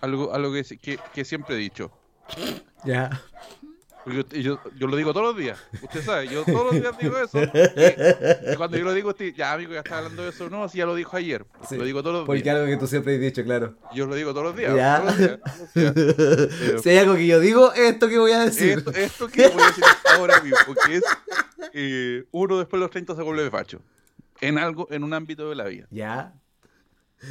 algo, algo que, que, que siempre he dicho. Ya. Yo, yo, yo, lo digo todos los días. Usted sabe, yo todos los días digo eso. Y, y cuando yo lo digo, ya amigo, ya está hablando de eso. No, si ya lo dijo ayer. Sí, lo digo todos los Porque días. algo que tú siempre has dicho, claro. Yo lo digo todos los días. Ya. todos los días, todos los días. Eh, si hay algo que yo digo, esto que voy a decir. Esto, esto que voy a decir ahora mismo, que es eh, uno después de los 30 se vuelve facho. En algo, en un ámbito de la vida. Ya.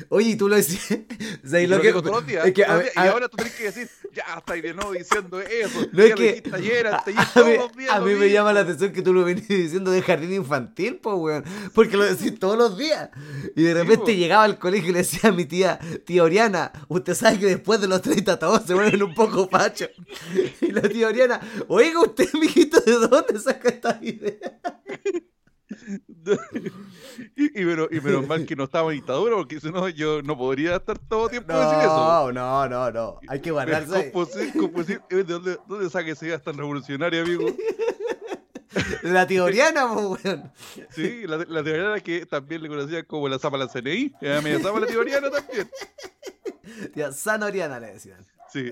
Oye, y tú lo decías. o sea, y Y lo lo que- digo todos los días. es que, todos a- los días, a- y ahora tú tienes que decir, ya estáis de nuevo diciendo eso. No es que- ayer, a, todos mí, los días a mí me llama la atención que tú lo venís diciendo de jardín infantil, pues, weón. Porque lo decís todos los días. Y de repente po. llegaba al colegio y le decía a mi tía, tía Oriana, usted sabe que después de los 30 todos se vuelven un poco fachos. Y la tía Oriana, oiga usted, mijito, ¿de dónde saca esta idea? y, y, menos, y menos mal que no estaba en dictadura, porque si no, yo no podría estar todo tiempo diciendo eso. No, no, no, no. Hay que guardarse. ahí. Composi- composi- ¿De dónde, dónde saca esa idea tan revolucionaria, amigo? La tía Oriana, pues, weón. Sí, la, la teoría era que también le conocían como la zapa la CNI. Era medio zapa la teoría también. Tía San Oriana le decían. Sí,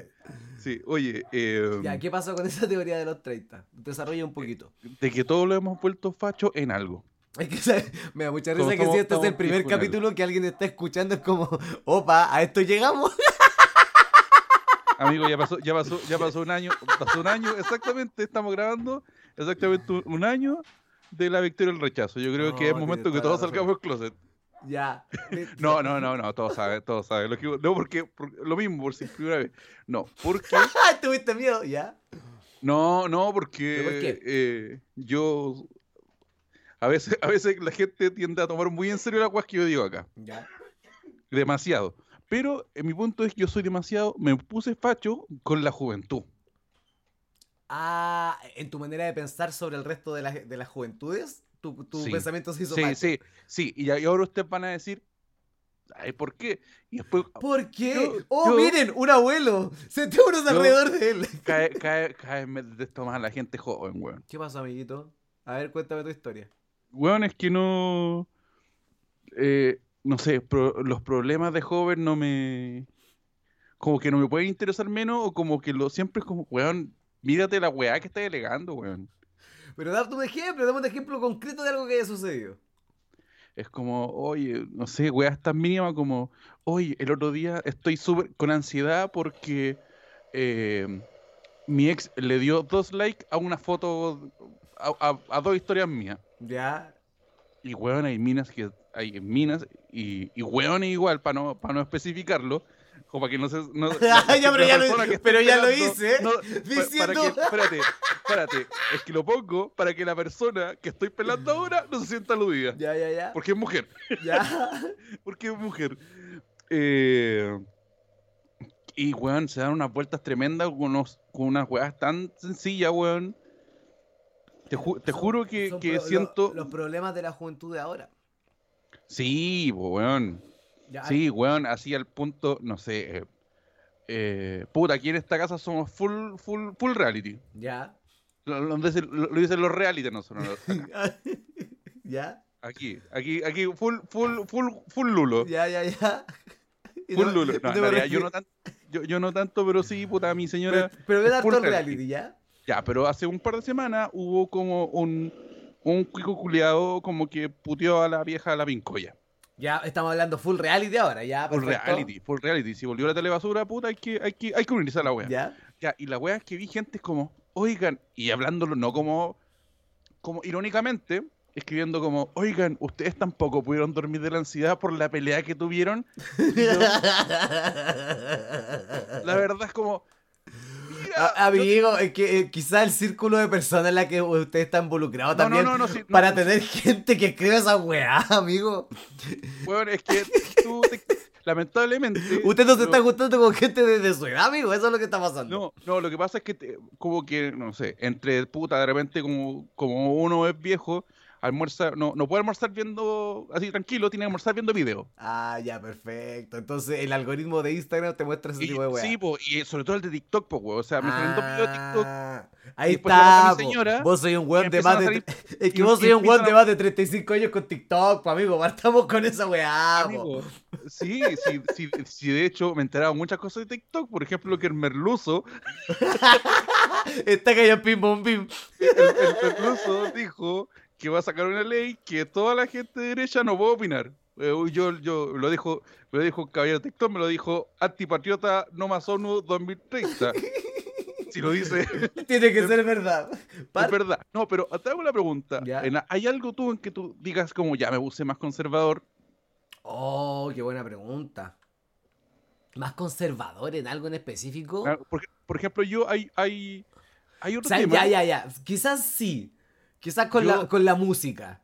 sí. Oye, eh, Ya, ¿qué pasó con esa teoría de los 30? Desarrolla un poquito. de que todos lo hemos vuelto facho en algo. Es que ¿sabes? me da mucha risa que estamos- si este es el primer algo. capítulo que alguien está escuchando es como, opa, a esto llegamos. Amigo, ya pasó, ya pasó, ya pasó un año, pasó un año, exactamente, estamos grabando exactamente un, año de la victoria del rechazo. Yo creo No, que es momento que todos salgamos del closet. Ya. No, no, no, no, todos saben, todos saben. Lo que- no, porque, por- lo mismo, por si primera vez. No, porque, Ah, ¿Tuviste miedo? Ya. no, no, porque ¿Pero por qué? eh, yo, a veces, a veces la gente tiende a tomar muy en serio las cosas que yo digo acá. Ya. Demasiado. Pero en mi punto es que yo soy demasiado, me puse facho con la juventud. Ah, en tu manera de pensar sobre el resto de, las- de las juventudes, tu, tu Sí. pensamiento se hizo Sí, macho. sí, sí. Y, ahora ustedes van a decir, ay, ¿por qué? Y después ¿Por qué? Yo- oh, yo- miren, un abuelo. Sentémonos alrededor de él. cae, cae, cae, me detesto más a la gente joven, weón. ¿Qué pasó, amiguito? A ver, cuéntame tu historia. Weón, es que no. eh, no sé, pro- los problemas de joven no me. Como que no me pueden interesar menos, o como que lo siempre es como, weón, mírate la weá que estás delegando, weón. Pero dame un ejemplo, dame un ejemplo concreto de algo que haya sucedido. Es como, oye, no sé, weá tan mínima como, oye, el otro día estoy súper con ansiedad porque eh, mi ex le dio dos likes a una foto, a, a- a dos historias mías. Ya. Y weón, hay minas que hay minas y, y weones igual, para no, para no especificarlo, como para que no se. No, Ya, pero ya lo- pero ya lo hice, no, pa- para diciendo- que, espérate, espérate, es que lo pongo para que la persona que estoy pelando ahora no se sienta aludida. Ya, ya, ya. Porque es mujer. Ya. Porque es mujer. Eh, y, weón, se dan unas vueltas tremendas con, unos, con unas weas tan sencillas, weón. Te, ju- te Son- juro que, que pro- siento... los problemas de la juventud de ahora. Sí, weón. Ya, Sí, weón, así al punto, no sé. eh, eh, puta, aquí en esta casa somos full, full, full reality. Ya. Lo, lo dicen, lo- lo dicen los reality, no son los- acá. ya. Aquí, aquí, aquí, full, full, full, full lulo. Ya, ya, ya. Full no- lulo. No, realidad, yo no, tan- yo, yo no tanto, pero sí, puta, mi señora. Pero, pero harto reality. reality, ¿ya? Ya, pero hace un par de semanas hubo como un, un cuico culiado como que puteó a la vieja a la pincoya. Ya estamos hablando full reality ahora, ya. Full reality, full reality. Si volvió la telebasura, puta, hay que, hay que, hay que unirse a la wea. Ya. Ya, y la wea es que vi gente como, oigan, y hablándolo no como, como irónicamente, escribiendo como, oigan, ustedes tampoco pudieron dormir de la ansiedad por la pelea que tuvieron. Yo, la verdad es como, A- Amigo, es que eh, quizá el círculo de personas en la que usted está involucrado no, también. no, no, no, sí, para tener gente que escriba esa weá, amigo. weón, es que tú, te- lamentablemente... Usted no se está gustando con gente de, de su edad, amigo. Eso es lo que está pasando. No, no, lo que pasa es que te- como que, no sé, entre puta, de repente como, como uno es viejo, almuerza, no, no puede almorzar viendo así tranquilo, tiene que almorzar viendo video. Ah, ya, perfecto. Entonces el algoritmo de Instagram te muestra ese Y, tipo de weá. sí, po, y sobre todo el de TikTok, po, weón. O sea, me salen dos videos de TikTok. Ah, Ahí a está. mi señora, Vos soy un weón de más de. Es que y- vos soy un weón de más de 35 años con TikTok, po, amigo. Partamos con esa weá. Amigo, sí, sí, sí, sí, de hecho me he enterado muchas cosas de TikTok, por ejemplo que el merluzo, Está callado pim bom pim. el, el merluzo dijo que va a sacar una ley que toda la gente de derecha no puede opinar. Eh, Yo, yo lo dijo, me lo dijo caballero TikTok, me lo dijo antipatriota no más ONU 2030. Si lo dice, Tiene que ser verdad. Es verdad. No, pero te hago una pregunta. ¿Hay algo tú en que tú digas como ya me puse más conservador? Oh, qué buena pregunta. ¿Más conservador en algo en específico? Ah, Por, por ejemplo, yo hay, hay, hay O otro sea, tema. ya, ya, ya. Quizás sí. Quizás con, Yo- la, con la música.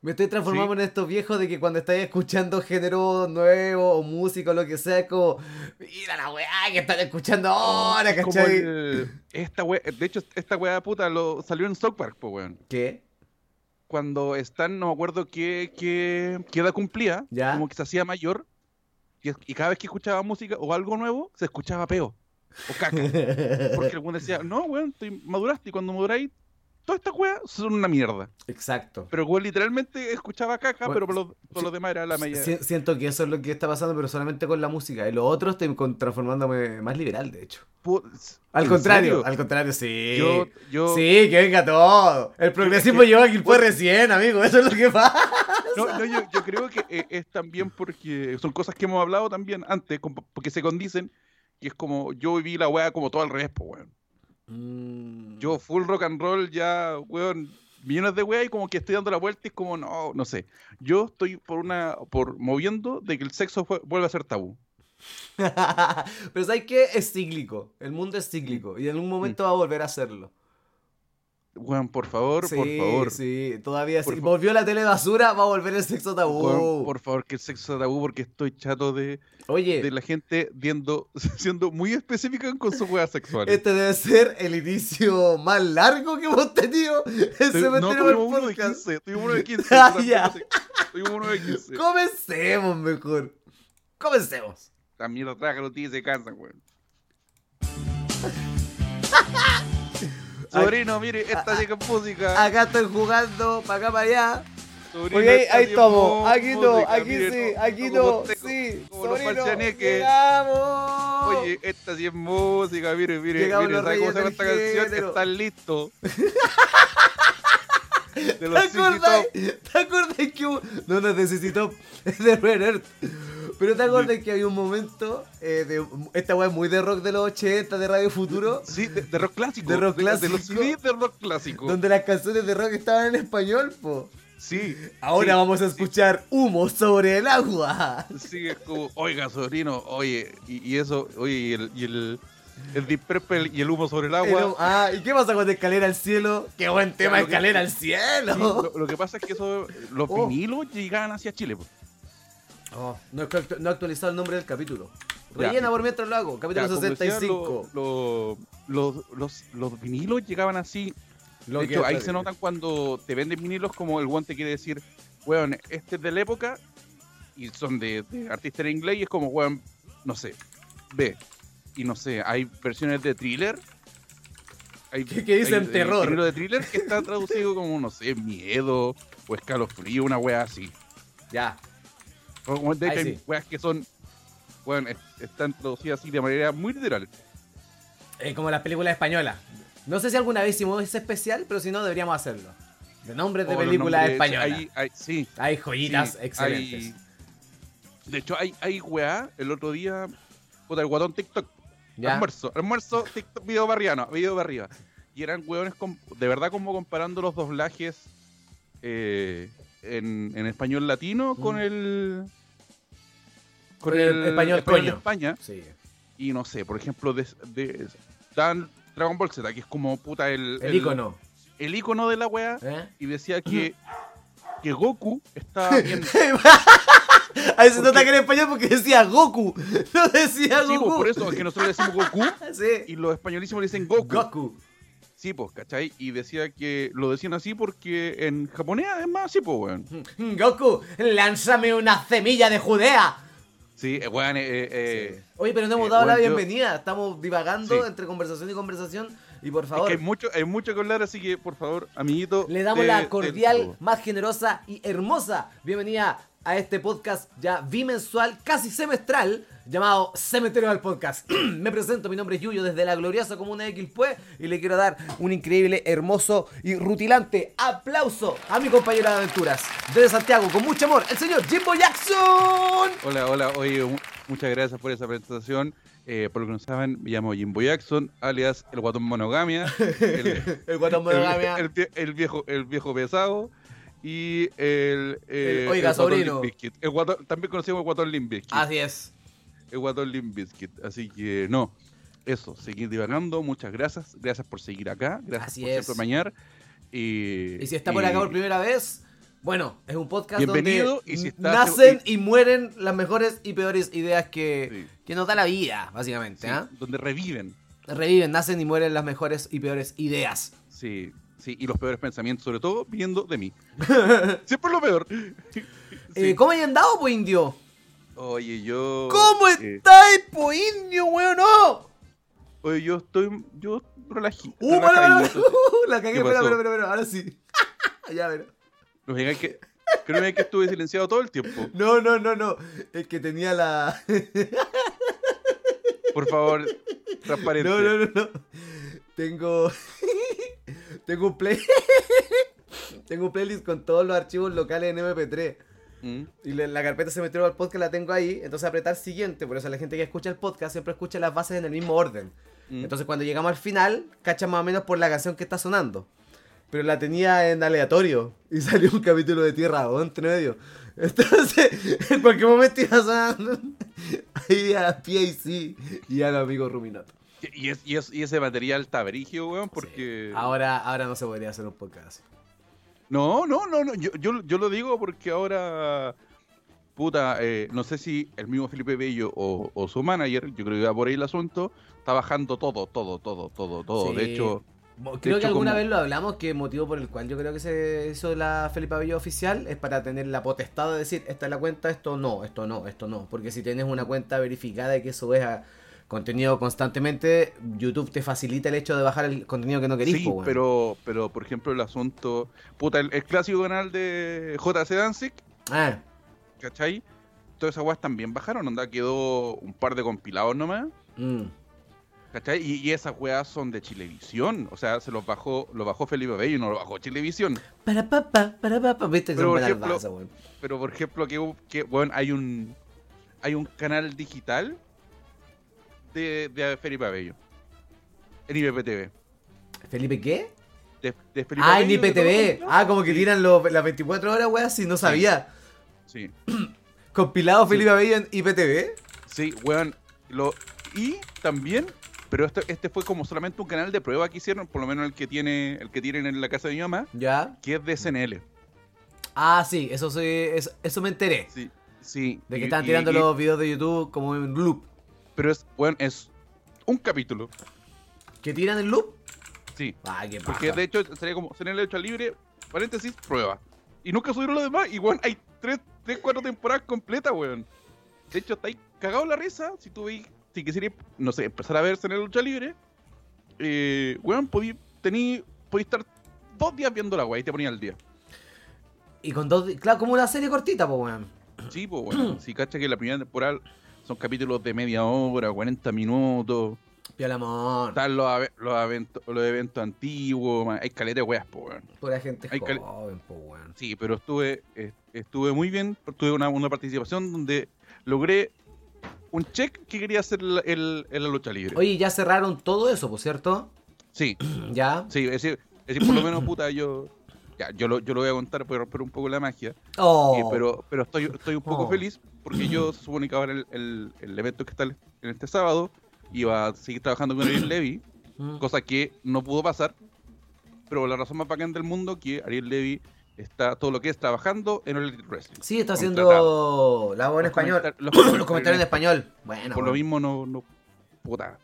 Me estoy transformando en estos viejos de que cuando estáis escuchando género nuevo o música o lo que sea, es como, mira la weá que están escuchando ahora, Es como ¿cachai? el- esta wea, de hecho, esta weá puta lo salió en South Park, pues weón. ¿Qué? Cuando están, no me acuerdo qué, qué, qué edad cumplía, Ya. como que se hacía mayor, y, y cada vez que escuchaba música o algo nuevo, se escuchaba peo o caca. Porque el decía, no, weón, estoy, maduraste, y cuando maduráis, todas estas weas son una mierda. Exacto. Pero weón literalmente escuchaba caca, Bueno, pero por lo, por sí, lo demás era la. Si- Siento que eso es lo que está pasando, pero solamente con la música. Y lo otro estoy con- transformándome más liberal, de hecho. Al ¿en contrario, serio? al contrario, sí. Yo, yo, Sí, que venga todo. El progresismo llegó aquí fue recién, amigo. Eso es lo que pasa. No, no, yo, yo creo que eh, es también porque son cosas que hemos hablado también antes, porque se condicen, y es como, yo viví la weá como todo al revés, pues, weón. Mm. Yo full rock and roll ya, weón, millones de weá y como que estoy dando la vuelta y es como, no, no sé. Yo estoy por una, por moviendo de que el sexo vuelva a ser tabú. Pero ¿sabes qué? Es cíclico. El mundo es cíclico. Y en un momento Mm. va a volver a hacerlo. Weón, por favor, sí, por favor. sí. Todavía Por sí. fa- Volvió la tele basura, va a volver el sexo tabú. Weón, por favor, que el sexo tabú porque estoy chato de, Oye, de la gente viendo, siendo muy específica con sus weas sexuales. este debe ser el inicio más largo que hemos tenido en Estoy- no, tuvimos uno de Podcast. 15, tuvimos uno de 15. Ah, ya. Tuvimos uno de 15. Comencemos mejor. Comencemos. La mierda traga los y se cansan, weón. Sobrino, mire, esta llega música. Acá estoy jugando, para acá, para allá. Sobrino, Oye, ahí, estamos. Aquí no, aquí sí, aquí no. Sí, sobrino. Llegamos. Oye, esta sí es música, mire, mire, Llegamos mire, los ¿sabe cómo se llama esta canción? Están listos. ¿Te acordás? ¿Te acordás que hubo- No, no es de CC Top, es de Red Earth. Pero te acordás que había un momento eh, de esta weá es muy de rock de los 80 de Radio Futuro, Sí, de, de rock clásico. De rock De, los clásico. CDs de rock clásico. donde las canciones de rock estaban en español, po. Sí. Ahora sí, vamos a sí. escuchar humo sobre el agua. Sí, es como, oiga, sobrino, oye, y, y eso, oye, y el, y el, el Deep Purple y el humo sobre el agua. Ah, ¿y qué pasa con Escalera al Cielo? Qué buen tema, que- Escalera al Sí, Cielo. lo, lo que pasa es que eso, los Oh. vinilos llegaban hacia Chile. po. Oh, no, no he actualizado el nombre del capítulo. Ya. Rellena por mientras lo hago. Capítulo Ya, como decía, 65. lo- lo- los, los, los vinilos llegaban así. De hecho, ahí se notan cuando te venden vinilos como el guante quiere decir, weón, este es de la época y son de, de artista en inglés y es como, weón, no sé, ve. Y no sé, hay versiones de thriller. Hay, ¿Qué- qué dicen hay, terror? vinilo de thriller que está traducido como, no sé, miedo o escalofrío, una wea así. Ya. De hecho, hay weas que son, es- están traducidas así de manera muy literal. Eh, como las películas españolas. No sé si alguna vez hicimos ese especial, pero si no, deberíamos hacerlo. De nombres de películas españolas. hay- hay- sí, Hay joyitas Sí, excelentes. hay- De hecho, hay, hay weá, el otro día, puta, el guatón TikTok, ¿Ya? almuerzo, almuerzo, TikTok, video barriano, video para arriba. Y eran weones de verdad como comparando los doblajes eh, en, en español latino con Mm. el... Con el español de coño. España. Sí. Y no sé, por ejemplo, de, de- dan Dragon Ball Z, que es como puta el... El icono. El icono de la weá. ¿Eh? Y decía que, que Goku estaba bien... Ahí se ¿Por nota que era español porque decía Goku. No decía Sí, pues, Goku. por eso es que nosotros decimos Goku Sí. y los españolísimos dicen Goku. Goku. Sí, pues, ¿cachai? Y decía que lo decían así porque en japonés, además, sí, pues, weón. Goku, lánzame una semilla de Judea. Sí, eh, weón, eh, eh, Oye, pero no hemos Eh, dado la bueno, yo- bienvenida. Estamos divagando Sí. entre conversación y conversación. Y por es favor, que hay mucho, hay mucho que hablar, así que, por favor, amiguito. le damos la cordial, más generosa y hermosa bienvenida a este podcast ya bimensual, casi semestral, llamado Cementerio del Podcast. Me presento, mi nombre es Yuyo desde la gloriosa comuna de Quilpué y le quiero dar un increíble, hermoso y rutilante aplauso a mi compañero de aventuras desde Santiago, con mucho amor, el señor Jimbo Jackson. Hola, hola, oye, mu- muchas gracias por esa presentación. Eh, por lo que no saben, me llamo Jimbo Jackson, alias el guatón monogamia, el, El guatón monogamia. el vie- el viejo, el viejo pesado y el, eh, oiga, sobrino. Guatón- también conocido como el guatón Limp Bizkit. Así es. El guatón Limp Bizkit. Así que no, eso, seguir divagando, muchas gracias, gracias por seguir acá, gracias Así por es. siempre mañar. Y, Y si está por acá por primera vez, bueno, es un podcast Bienvenido, donde y si está- nacen y mueren las mejores y peores ideas que, Sí. que nos da la vida, básicamente. sí, ¿ah? donde reviven. Reviven, nacen y mueren las mejores y peores ideas. Sí, sí, y los peores pensamientos, sobre todo viniendo de mí. Siempre lo peor. Eh, Sí. ¿Cómo hayan dado, po indio? Oye, yo. ¿Cómo eh, estáis, po indio, weón? ¡No! oye, yo estoy. Yo relají. Uh, para, para, la cagué, ¿Qué espera, espera, espera, ahora sí. ya, ver. No me digan que. Creo que estuve silenciado todo el tiempo. No, no, no, no. Es que tenía la. Por favor, transparente. No, no, no, no. Tengo. Tengo un play. Tengo un playlist con todos los archivos locales en MP3. Mm, Y la, la carpeta se metió al podcast la tengo ahí. Entonces apretar siguiente. Por eso la gente que escucha el podcast siempre escucha las bases en el mismo orden. mm. Entonces cuando llegamos al final, cacha más o menos por la canción que está sonando. Pero la tenía en aleatorio. Y salió un capítulo de Tierra o entre medio. Entonces, en cualquier momento iba a sonar ahí a PAC y a los amigos Ruminato. Y, es, y, es- y ese material está verigio, weón, porque. Ahora, ahora no se podría hacer un podcast así. No, no, no, no. Yo, yo, yo lo digo porque ahora. Puta, eh, no sé si el mismo Felipe Bello o, o su manager, yo creo que va por ahí el asunto, está bajando todo, todo, todo, todo, todo. Sí. De hecho, Creo De que alguna como- vez lo hablamos, que el motivo por el cual yo creo que se hizo la Felipe Abello oficial es para tener la potestad de decir, esta es la cuenta, esto no, esto no, esto no. Porque si tienes una cuenta verificada y que subes a contenido constantemente, YouTube te facilita el hecho de bajar el contenido que no querís. sí, po, pero, pero por ejemplo el asunto, puta, el, el clásico canal de JC Danzig, Ah, ¿cachai? Todas esas weas también bajaron, onda, quedó un par de compilados nomás, mm. ¿cachai? Y, y esas weas son de Chilevisión, o sea, se los bajó, lo bajó Felipe Bello y no lo bajó Chilevisión. Para papá, para papá, viste que Pero, por ejemplo, weón. Pero por ejemplo, que, que bueno, hay un hay un canal digital de, de Felipe Abello. En IPTV. ¿Felipe qué? De, de Felipe Ah, en Abello, IPTV. Ah, como que tiran los- las 24 horas, weón, si no sabía. Sí, Compilado Felipe Abello en IPTV. sí, weón. Lo, y también, pero este, este fue como solamente un canal de prueba que hicieron, por lo menos el que tiene, el que tienen en la casa de mi mamá, Ya. que es de SNL. Ah, sí, eso, sí, eso, eso me enteré. Sí, sí. De que y- estaban y- tirando y- los videos de YouTube como en loop. Pero es, weón, es un capítulo. ¿Que tiran el loop? Sí. Ah, qué Porque de hecho sería como SNL hecho libre, paréntesis, prueba. Y nunca subieron lo demás. Y weón, hay tres, tres, cuatro temporadas completas, weón. De hecho, está ahí cagado la risa. Si tú veis, si quisieras, no sé, empezar a ver SNL lucha libre, eh, weón, podí, tení, podí estar dos días viendo la weá y te ponía al día. Y con dos... Claro, como una serie cortita, pues, weón. Sí, pues bueno, si cacha que la primera temporada son capítulos de media hora, 40 minutos. Piola amor. Están los, los, eventos, los eventos antiguos, man, hay caleta de weas, pues weón. Pura gente Hay joven, pues, weón. Sí, pero estuve eh, estuve muy bien. Tuve una, una participación donde logré un check que quería hacer la- el, en la lucha libre. Oye, ya cerraron todo eso, por cierto. Sí, Ya. sí, es decir, es decir, por lo menos, puta, yo. Ya, yo lo, yo lo voy a contar para romper un poco la magia. Oh. eh, pero pero estoy, estoy un poco Oh. feliz porque yo se supone que ahora el, el, el evento que está en este sábado iba a seguir trabajando con Ariel Levy, Mm. cosa que no pudo pasar. Pero la razón más bacán del mundo que Ariel Levy está todo lo que es trabajando en el Elite Wrestling. Sí, está haciendo la voz en español. comentar- los Los, comentarios en español. Bueno, por lo mismo no, no puta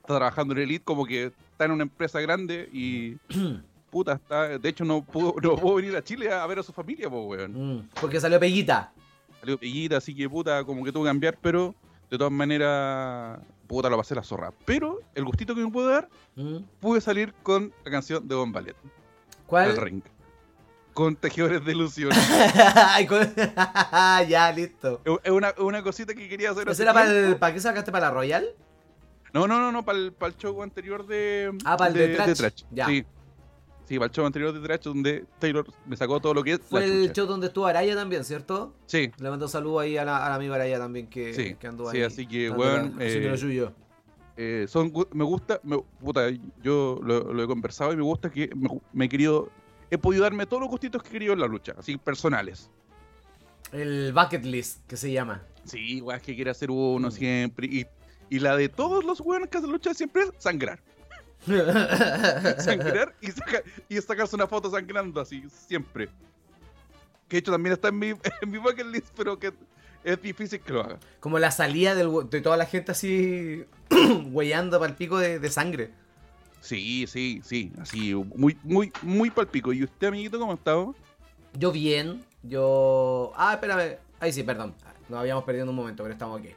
está trabajando en Elite como que está en una empresa grande y puta, está, de hecho no pudo, no pudo venir a Chile a ver a su familia, pues weón. Mm, porque salió Peguita. Salió pellita, así que puta, como que tuvo que cambiar, pero de todas maneras, puta, lo pasé la zorra. Pero el gustito que me pude dar, Mm. pude salir con la canción de Bon Ballet, el ¿Cuál? ring. Con Tejedores de con- ya, listo. Es una, una cosita que quería hacer. ¿Eso era para, el, para qué sacaste para la Royal? No, no, no, no, para el, para el show anterior de. Ah, para el de Trash. Ya. Sí. Sí, para el show anterior de Trash, donde Taylor me sacó todo lo que es. Fue el chucha. show donde estuvo Araya también, ¿cierto? Sí, Le mando saludos ahí a la, al amigo Araya también que, Sí, que anduvo sí, ahí. así que, weón, haciendo eh, eh, son, me gusta, me- puta, yo lo, lo he conversado y me gusta que me, me he querido, he podido darme todos los gustitos que he querido en la lucha, así personales. El bucket list, que se llama. Sí, weón, que quiere hacer uno siempre. Y, y la de todos los weones que hacen lucha siempre es sangrar. Sangrar y, saca- y sacarse una foto sangrando así, siempre. Que de hecho también está en mi, en mi bucket list, pero que es difícil que lo haga. Como la salida del de toda la gente así huellando para el pico de, de sangre. Sí, sí, sí, así, muy, muy, muy palpico. ¿Y usted, amiguito, cómo ha estado? Yo bien, yo... Ah, espérame. Ahí sí, perdón. Nos habíamos perdido un momento, pero estamos aquí.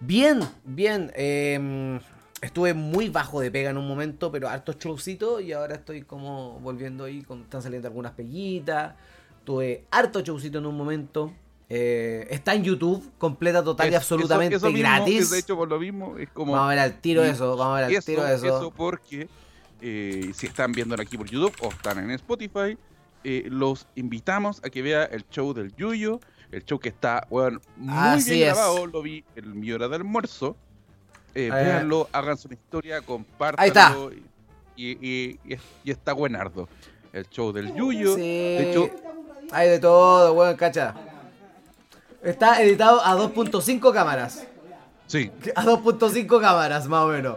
Bien, bien. eh, estuve muy bajo de pega en un momento, pero hartos showcitos y ahora estoy como volviendo ahí. Con, están saliendo algunas peguitas. Tuve harto showcito en un momento. eh, está en YouTube, completa, total y absolutamente eso- eso mismo, gratis. de hecho, por lo mismo, es como... Vamos a ver al tiro eso, vamos a ver al tiro eso. eso porque eh, si están viéndolo aquí por YouTube o están en Spotify, eh, los invitamos a que vea el show del Yuyo, el show que está bueno, muy Así bien es. grabado, lo vi en mi hora de almuerzo. Eh, Eh. véanlo, hagan su historia, compártanlo. Ahí está. Y, y- y- y está buenardo. El show del Yuyo. Sí. De hecho, Hay de todo, weón, cacha. Está editado a 2.5 cámaras. sí, A 2.5 cámaras, más o menos.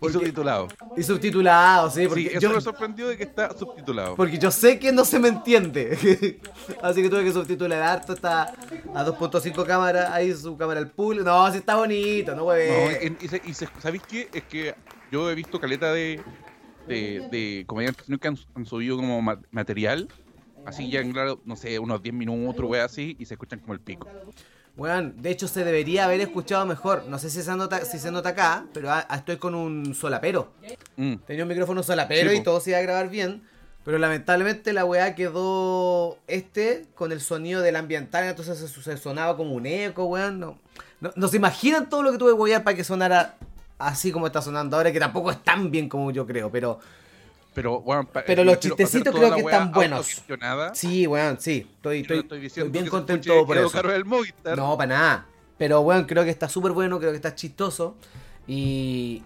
Y subtitulado. Y subtitulado, sí, porque, Sí, eso yo, me sorprendió de que está subtitulado. porque yo sé que no se me entiende. Así que tuve que subtitular harto. Está a 2.5 cámaras, ahí su cámara al pool. No, sí está bonito, no No, hueve. y, y se- y se- ¿Sabéis qué? Es que yo he visto caleta de, de, de comediantes que han, han subido como ma- material, así ya en claro, no sé, unos 10 minutos, wea así, y se escuchan como el pico. Weón, de hecho se debería haber escuchado mejor. No sé si se nota, si se nota acá, pero ah, estoy con un solapero. Mm. Tenía un micrófono solapero y todo se iba a grabar bien. Pero lamentablemente la weá quedó este con el sonido del ambiental, entonces se, se sonaba como un eco, weón. No, no, no se imaginan todo lo que tuve que wear para que sonara así como está sonando ahora, que tampoco es tan bien como yo creo, pero Pero, bueno, Pero eh, los chistecitos creo que están buenos. sí, weón, sí. Estoy, estoy, no estoy bien contento escuche por eso. Movistar. No, para nada. Pero bueno, creo que está súper bueno, creo que está chistoso. Y,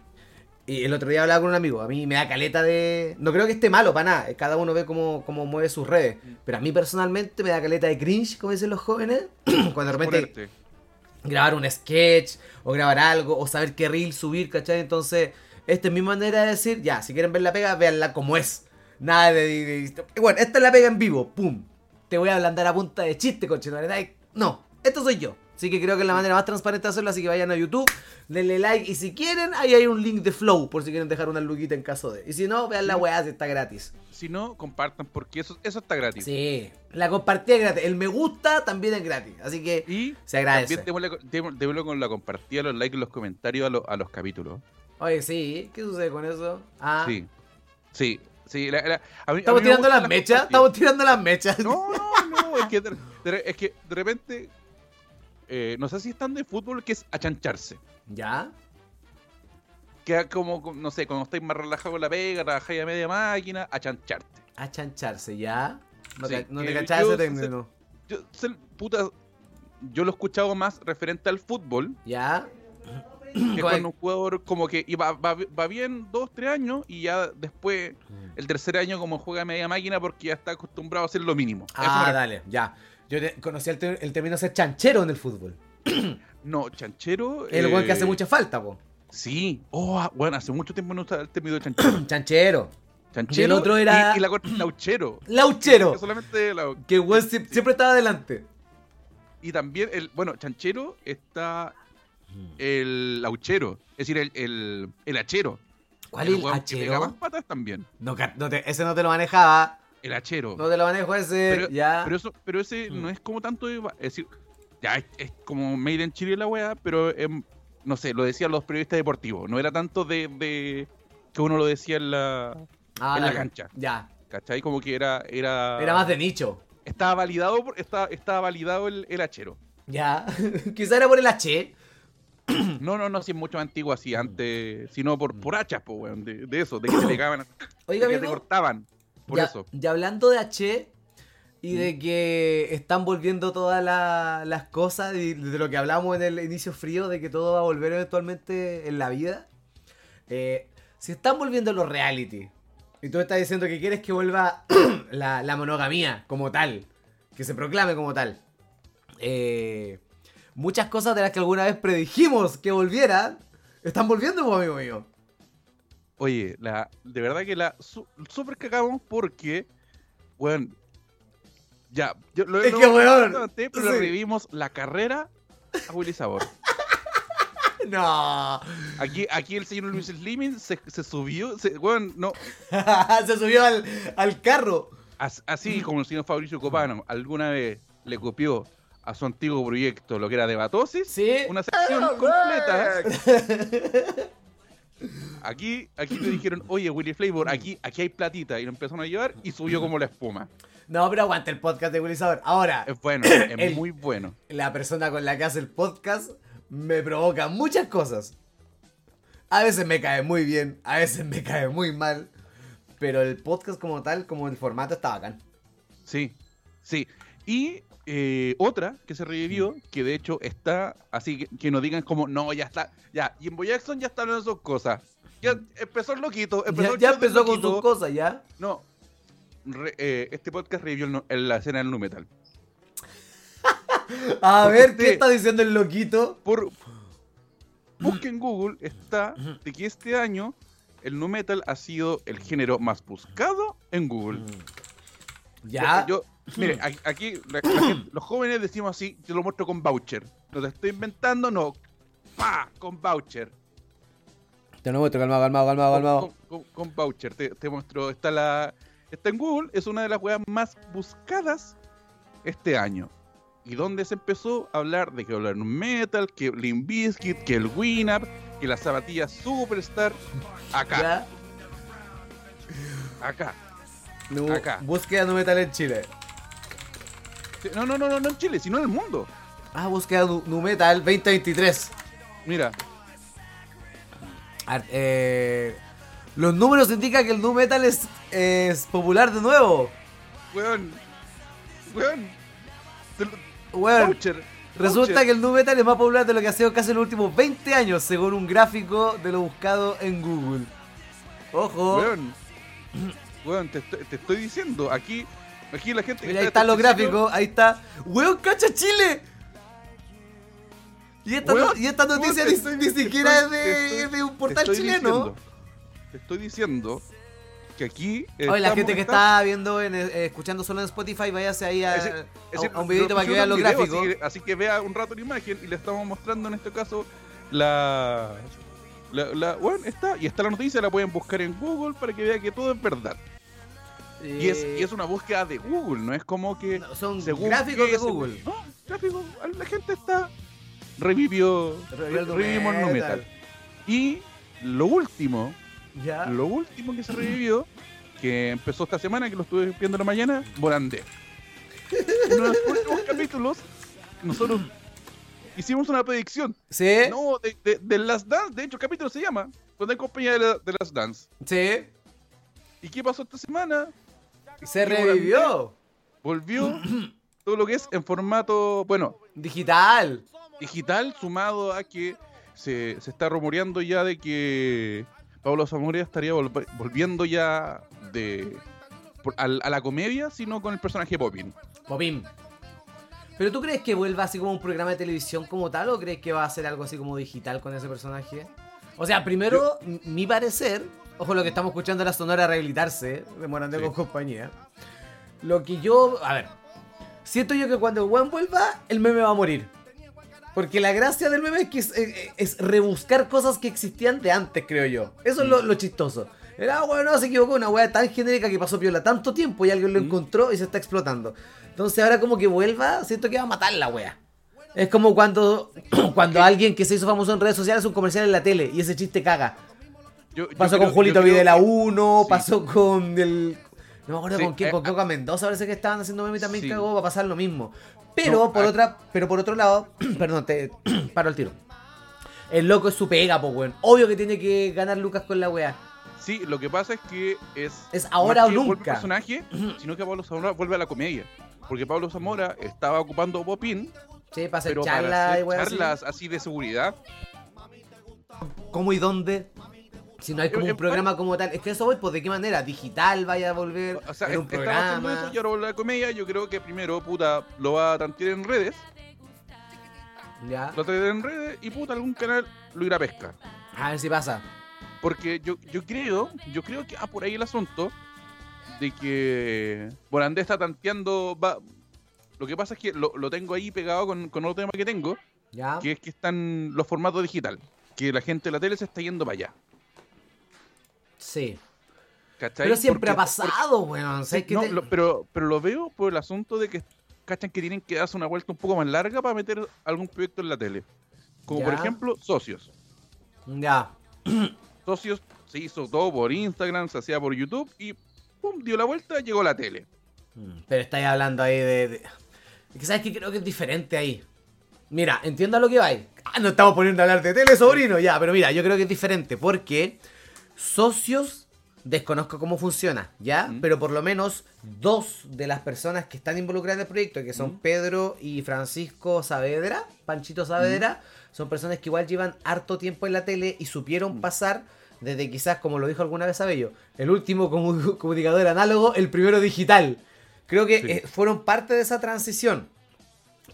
y el otro día hablaba con un amigo. A mí me da caleta de. No creo que esté malo, para nada. Cada uno ve cómo, cómo mueve sus redes. Pero a mí personalmente me da caleta de cringe, como dicen los jóvenes. Cuando de repente grabar un sketch o grabar algo o saber qué reel subir, ¿cachai? Entonces, esta es mi manera de decir, ya, si quieren ver la pega, véanla como es. Nada de... de- de- bueno, esta es la pega en vivo, pum. Te voy a ablandar a punta de chiste, coche. No, esto soy yo. Así que creo que es la manera más transparente de hacerlo, así que vayan a YouTube, denle like y si quieren, ahí hay un link de Flow por si quieren dejar una luquita en caso de. Y si no, vean la weá si está gratis. Si no, compartan, porque eso, eso está gratis. Sí, la compartida es gratis. El me gusta también es gratis. Así que Y se agradece. también démosle, démosle- démosle con la compartida, los likes, los comentarios a, los- a los capítulos. Oye, sí, ¿qué sucede con eso? Ah, Sí, sí, sí. la- la- a mí- a ¿Estamos mí tirando las mechas? ¿Estamos tirando las mechas? No, no, no, es que de, de- es que de repente, eh, no sé si están de fútbol, que es achancharse. ¿Ya? Queda como, no sé, cuando estáis más relajados con la pega, trabajáis a media máquina, achancharte. A chancharse, ¿ya? No, Sí, te, no te cachás ese término. Yo, puta, yo lo he escuchado más referente al fútbol, ¿Ya? Que cuando un jugador como que va, va, va bien dos, tres años y ya después, el tercer año como juega a media máquina porque ya está acostumbrado a hacer lo mínimo. Eso Ah, dale, ya. Yo conocí el, ter- el término ser chanchero en el fútbol. No, chanchero. El weón que hace eh, mucha falta, po. Sí. Oh, ah, bueno, hace mucho tiempo no usaba el término de chanchero. Chanchero. chanchero Y el otro era- Y, y la lauchero. Lauchero. Que solamente la- Que siempre estaba adelante. Y también, el bueno, chanchero está el lauchero. Es decir, el, el, el hachero. ¿Cuál es el weón que hachero? patas también. No, ca- no te- ese no te lo manejaba. El hachero. No te lo manejo ese. pero, ya. pero eso, pero ese Mm. no es como tanto de, es decir, ya es, es como made in Chile la weá, pero em, no sé, lo decían los periodistas deportivos, no era tanto de, de que uno lo decía en la Ah, en la cancha. Ya. ¿cachai? Como que era era Era más de nicho. estaba validado estaba, estaba validado el, el hachero. Ya. Quizá era por el H. No, no, no, si es mucho más antiguo así, antes, sino por, por hachas, po, weón, de, de eso, de que te pegaban, Oiga, de que te amigo. cortaban, por ya, eso. ya hablando de H y Mm. de que están volviendo todas la- las cosas y de lo que hablamos en el inicio frío, de que todo va a volver eventualmente en la vida. eh, si están volviendo los reality y tú estás diciendo que quieres que vuelva la, la monogamía como tal, que se proclame como tal. eh, muchas cosas de las que alguna vez predijimos que volvieran, están volviendo, pues, amigo mío. Oye, la, de verdad que la su- cagamos porque, bueno, ya, yo lo, Es lo- que, weón, antes, pero sí. revivimos la carrera a Willy Sabor. No. Aquí, aquí el señor Luis Slimming se, se subió, se, weón, no, se subió al, al carro. as- así como el señor Fabricio Copano alguna vez le copió a su antiguo proyecto lo que era de Batosis, Sí. una sección completa. Aquí, aquí le dijeron, oye, Willy Flavor, aquí, aquí hay platita, y lo empezaron a llevar y subió como la espuma. No, pero aguanta el podcast de Willy Sabor. Ahora, Es bueno, es El- muy bueno. la persona con la que hace el podcast me provoca muchas cosas. A veces me cae muy bien, a veces me cae muy mal. Pero el podcast como tal, como el formato, está bacán. Sí, sí. Y eh, otra que se revivió, que de hecho está así, que, que nos digan como, no, ya está, ya, y en Jackson ya están en sus cosas. Ya empezó el loquito, empezó Ya, el ya empezó con sus cosas, ¿ya? No, re- eh, este podcast revivió el la escena del nu metal. A Porque ver, ¿qué está diciendo el loquito? Por, busque en Google, está de que este año el nu metal ha sido el género más buscado en Google. Ya. Yo, mire, aquí la- la gente- los jóvenes decimos así, yo lo muestro con voucher. No te estoy inventando, no. ¡Pa! Con voucher. Te lo muestro, calmado, calmado, calmado, Con, calmado. con- con voucher. Te, te muestro. Está la. Está en Google, es una de las weas más buscadas este año. ¿Y dónde se empezó a hablar de que hablar un metal, que Limp Bizkit, que el Winamp, que las zapatillas Superstar? Acá, Ya. acá. Nu- Acá. Búsqueda no metal en Chile. No, no, no, no, no en Chile, sino en el mundo. Ah, búsqueda nu, metal 2023. Mira, Ar- eh, los números indican que el nu metal es, es popular de nuevo. weón. Weón. Weón, Voucher. resulta voucher. que el nu metal es más popular de lo que ha sido casi en los últimos 20 años, según un gráfico de lo buscado en Google. Ojo. Weón. Weón, te estoy diciendo, aquí, aquí la gente. Mira, ahí está están los gráficos, ahí está. ¡Weón, cacha Chile! Y esta, Weón, no- y esta noticia ni, estoy- ni te siquiera estoy- es, de, un portal chileno. diciendo- te estoy diciendo que aquí. Oye, la gente que está viendo, en, eh, escuchando solo en Spotify, váyase ahí a, Es decir, a- es decir, a un videito para que vean los video, gráficos. Así que, así que vea un rato la imagen y le estamos mostrando en este caso la. La, la- bueno, está, y está la noticia, la pueden buscar en Google para que vea que todo es verdad. Y es, y es una búsqueda de Google, no es como que. Eh, No, son según gráficos de Google. No, gráficos. La gente está. Revivió. Revivió revivimos metal. metal. Y lo último, Ya. lo último que se revivió, que empezó esta semana, que lo estuve viendo en la mañana, Morandé. En uno de los últimos capítulos, nosotros hicimos una predicción. ¿Sí? No, de, de, de Last Dance, de hecho el capítulo se llama, cuando hay compañía de, la, de Last Dance. Sí. ¿Y qué pasó esta semana? Se revivió. Volvió todo lo que es en formato, bueno, Digital. digital, sumado a que se, se está rumoreando ya de que Pablo Zamora estaría volv- volviendo ya de por- a, la comedia, sino con el personaje Popin. Popín. ¿Pero tú crees que vuelva así como un programa de televisión como tal o crees que va a ser algo así como digital con ese personaje? O sea, primero, mi parecer, ojo lo que estamos escuchando la sonora rehabilitarse de Morandé Sí. con compañía. Lo que yo, a ver, siento yo que cuando el weón vuelva, el meme va a morir. Porque la gracia del meme es que es, eh, es rebuscar cosas que existían de antes, creo yo. Eso es lo, lo chistoso. Era, bueno, se equivocó, una weá tan genérica que pasó piola tanto tiempo y alguien lo Mm. encontró y se está explotando. Entonces ahora como que vuelva, siento que va a matar la weá. Es como cuando, cuando alguien que se hizo famoso en redes sociales hace un comercial en la tele y ese chiste caga. Yo- yo Pasó creo- con Julito Videla que- 1, sí. pasó con el... No me acuerdo Sí, con quién, eh, con Coca Mendoza parece que estaban haciendo meme y también Sí. cagó, va a pasar lo mismo. Pero No, por ah. otra, pero por otro lado, perdón, te paro el tiro. El loco es su pega, po, weón. Obvio que tiene que ganar Lucas con la weá. Sí, lo que pasa es que es. Es ahora o vuelve nunca. al personaje, sino que Pablo Zamora vuelve a la comedia. Porque Pablo Zamora estaba ocupando Popín, Sí, para hacer pero charlas para y weá así. charlas así de seguridad. ¿Cómo y dónde? Si no hay como un programa como tal. Es que eso voy, pues de qué manera. Digital vaya a volver. O sea, en un programa. eso y ahora vuelve a la comedia. Yo creo que primero, puta, lo va a tantear en redes. Ya. Lo traerá en redes y, puta, algún canal lo irá a pescar. A ver si pasa. Porque yo, yo creo, yo creo que ah, por ahí el asunto de que Morandé está tanteando. Va, lo que pasa es que lo, lo tengo ahí pegado con, con otro tema que tengo, Ya. que es que están los formatos digital. Que la gente de la tele se está yendo para allá. Sí. ¿cachai? Pero siempre Porque- ha pasado, weón. ¿Sabes qué no, te- lo- pero, pero lo veo por el asunto de que cachan que tienen que darse una vuelta un poco más larga para meter algún proyecto en la tele. Como por ejemplo, socios. Ya. Socios se hizo todo por Instagram, se hacía por YouTube y pum, dio la vuelta, llegó a la tele. Mm, Pero estáis hablando ahí de. de- Es que sabes que creo que es diferente ahí. Mira, entiendo a lo que vais. Ah, no estamos poniendo a hablar de tele, sobrino, ya, pero mira, yo creo que es diferente porque socios desconozco cómo funciona, ¿ya? Mm. Pero por lo menos dos de las personas que están involucradas en el proyecto, que son Mm. Pedro y Francisco Saavedra, Panchito Saavedra, son personas que igual llevan harto tiempo en la tele y supieron pasar desde quizás, como lo dijo alguna vez Abello, el último comu- comunicador análogo, el primero digital. Creo que Sí. eh, fueron parte de esa transición.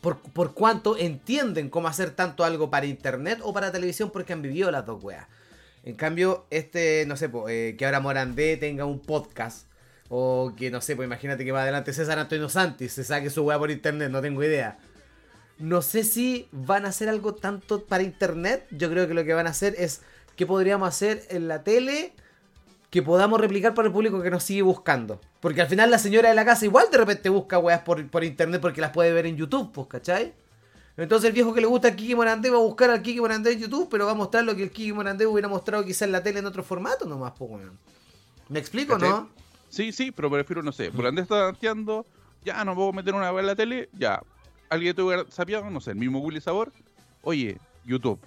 Por, por cuanto entienden cómo hacer tanto algo para internet o para televisión porque han vivido las dos weas. En cambio, este, no sé, po, eh, que ahora Morandé tenga un podcast. O que, no sé, pues imagínate que más adelante César Antonio Santis se saque su wea por internet, no tengo idea. No sé si van a hacer algo tanto para internet. Yo creo que lo que van a hacer es qué podríamos hacer en la tele que podamos replicar para el público que nos sigue buscando. Porque al final la señora de la casa igual de repente busca weas por, por internet porque las puede ver en YouTube, pues, ¿cachai? Entonces el viejo que le gusta a Kiki Morandé va a buscar al Kiki Morandé en YouTube, pero va a mostrar lo que el Kiki Morandé hubiera mostrado quizá en la tele en otro formato nomás, pues, weón. ¿Me explico, no? Sí, sí, pero prefiero, no sé, por Andrés está tanteando, ya no puedo meter una web en la tele, ya. Alguien te hubiera sabido, no sé, el mismo Willy Sabor, oye, YouTube.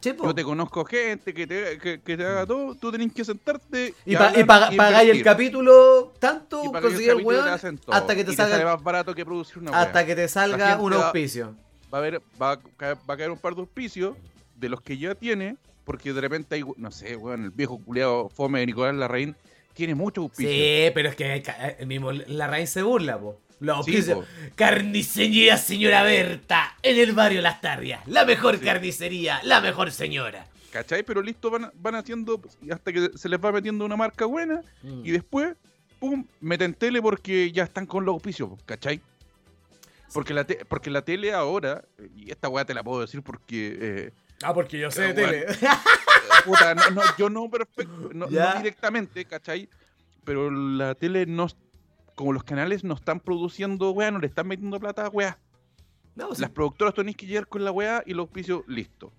Sí, po. Yo te conozco gente que te, que, que te haga todo, tú tenés que sentarte Y, pa- y pagáis el capítulo tanto, el conseguir el weón, hasta que te Y sale salga, más barato que producir una hasta que te salga un auspicio. va a haber, va a caer, va a caer un par de auspicios de los que ya tiene, porque de repente hay, no sé, weón, el viejo culiado fome de Nicolás Larraín tiene muchos auspicios. Sí, pero es que el mismo la raíz se burla, po. Los Sí, auspicios. po. Carnicería señora Berta, en el barrio Las Tarrias. La mejor Sí. carnicería, la mejor señora. ¿Cachai? Pero listo, van, van haciendo hasta que se les va metiendo una marca buena y después, pum, meten tele porque ya están con los auspicios, ¿cachai? Porque la, te- porque la tele ahora, y esta weá te la puedo decir porque, eh, Ah, porque yo sé de tele. puta, no, no, yo no perfecto, no, directamente, ¿cachai? Pero la tele no, como los canales no están produciendo weá, no le están metiendo plata a weá. No, sí. Las productoras tenéis que llegar con la weá y los auspicios, listo.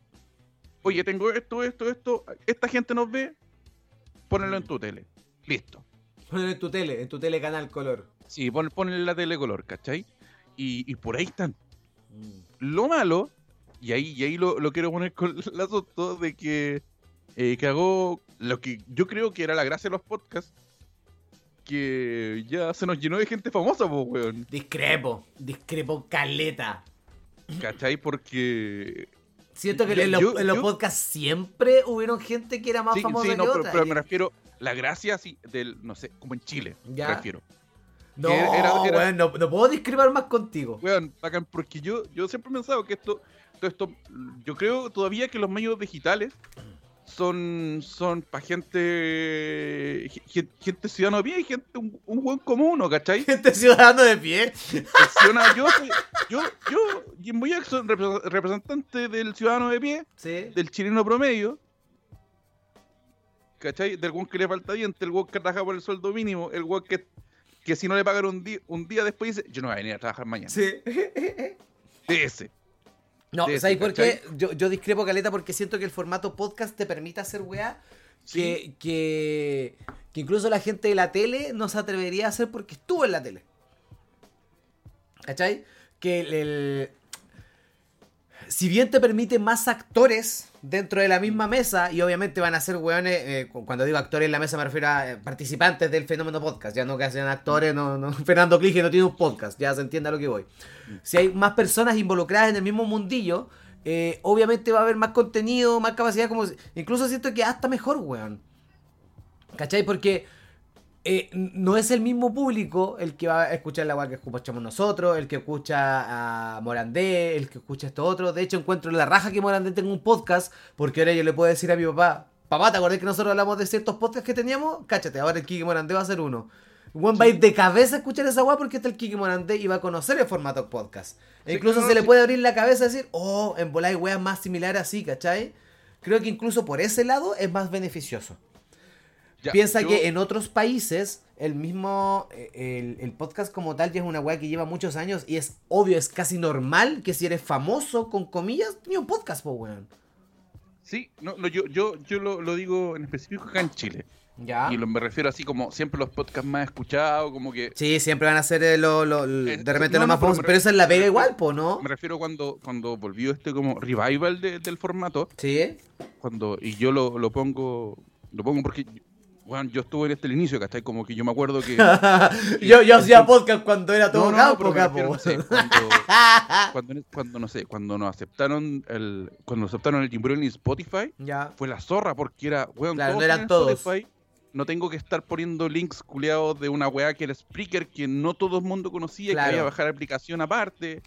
Oye, tengo esto, esto, esto. Esta gente nos ve, ponelo en tu tele. Listo. Ponelo en tu tele, en tu tele canal color. Sí, pon, ponle la tele color, ¿cachai? Y, y por ahí están. Lo malo, y ahí, y ahí lo, lo quiero poner con el asunto de que eh, cagó lo que yo creo que era la gracia de los podcasts, que ya se nos llenó de gente famosa, pues, weón. Discrepo, discrepo caleta. ¿Cachai? Porque Siento que Yo- en los, yo- en los yo- podcasts siempre hubieron gente que era más Sí, famosa sí, que no, pero, otra. pero me refiero la gracia así del, no sé, como en Chile, Ya. me refiero. No, era- era- weón, no, no puedo discrepar más contigo. Weón, bacán, porque yo, yo siempre he pensado que esto, todo esto, yo creo todavía que los medios digitales son, son para gente, gente, gente ciudadano de pie y gente, un, un buen común, ¿no? ¿cachai? Gente ciudadano de pie. Ciudadano- yo, soy- yo, yo, Jimbo Jackson, repre- representante del ciudadano de pie, Sí. del chileno promedio, ¿cachai? Del weón que le falta diente, el weón que trabaja por el sueldo mínimo, el weón que, que si no le pagan un día, un día después dice, yo no voy a venir a trabajar mañana. Sí. Ese. No, de ¿sabes ese, por qué? Yo, yo discrepo, Caleta, porque siento que el formato podcast te permite hacer weá que, que, que incluso la gente de la tele no se atrevería a hacer porque estuvo en la tele. ¿Cachai? Que el, el- si bien te permite más actores dentro de la misma mesa, y obviamente van a ser weones, eh, cu- cuando digo actores en la mesa me refiero a eh, participantes del fenómeno podcast, ya no que sean actores, no, no, Fernando Clige no tiene un podcast, ya se entiende a lo que voy. Si hay más personas involucradas en el mismo mundillo, eh, obviamente va a haber más contenido, más capacidad, como incluso siento que hasta mejor, weón. ¿Cachai? Porque eh, no es el mismo público el que va a escuchar la weá que escuchamos nosotros, el que escucha a Morandé, el que escucha esto otro. De hecho, encuentro la raja que Morandé tenga un podcast, porque ahora yo le puedo decir a mi papá, papá, ¿te acordás que nosotros hablamos de ciertos podcasts que teníamos? Cáchate, ahora el Kike Morandé va a ser uno. Juan va a ir de cabeza a escuchar esa weá porque está el Kike Morandé y va a conocer el formato podcast. E incluso se le sí. puede abrir la cabeza y decir, oh, en volar hay weas más similares así, ¿cachai? Creo que incluso por ese lado es más beneficioso. Ya, Piensa yo- que en otros países el mismo, eh, el, el podcast como tal ya es una weá que lleva muchos años y es obvio, es casi normal que si eres famoso, con comillas, ni un podcast, po, weón. Sí, no, no, yo, yo, yo lo, lo digo en específico acá en Chile. Ya. Y lo, me refiero así como siempre los podcasts más escuchados, como que Sí, siempre van a ser eh, lo, lo- lo- Eh, de repente no, lo más pero famoso, pero re- esa es la pega igual, po, ¿no? me refiero cuando, cuando volvió este como revival de- del formato, Sí. cuando, y yo lo, lo pongo, lo pongo porque, bueno, yo estuve en este el inicio, ¿cachai? Como que yo me acuerdo que... yo, yo hacía podcast cuando era todo No, no, no, campo, me capo. refiero, no sé, cuando, cuando, cuando, no sé, cuando nos aceptaron el, cuando nos aceptaron el tiburón y Spotify, Ya. fue la zorra porque era, weón, Claro, todos no eran todos. Spotify, no tengo que estar poniendo links culeados de una weá que era Spreaker que no todo el mundo conocía, Claro. que había que bajar aplicación aparte.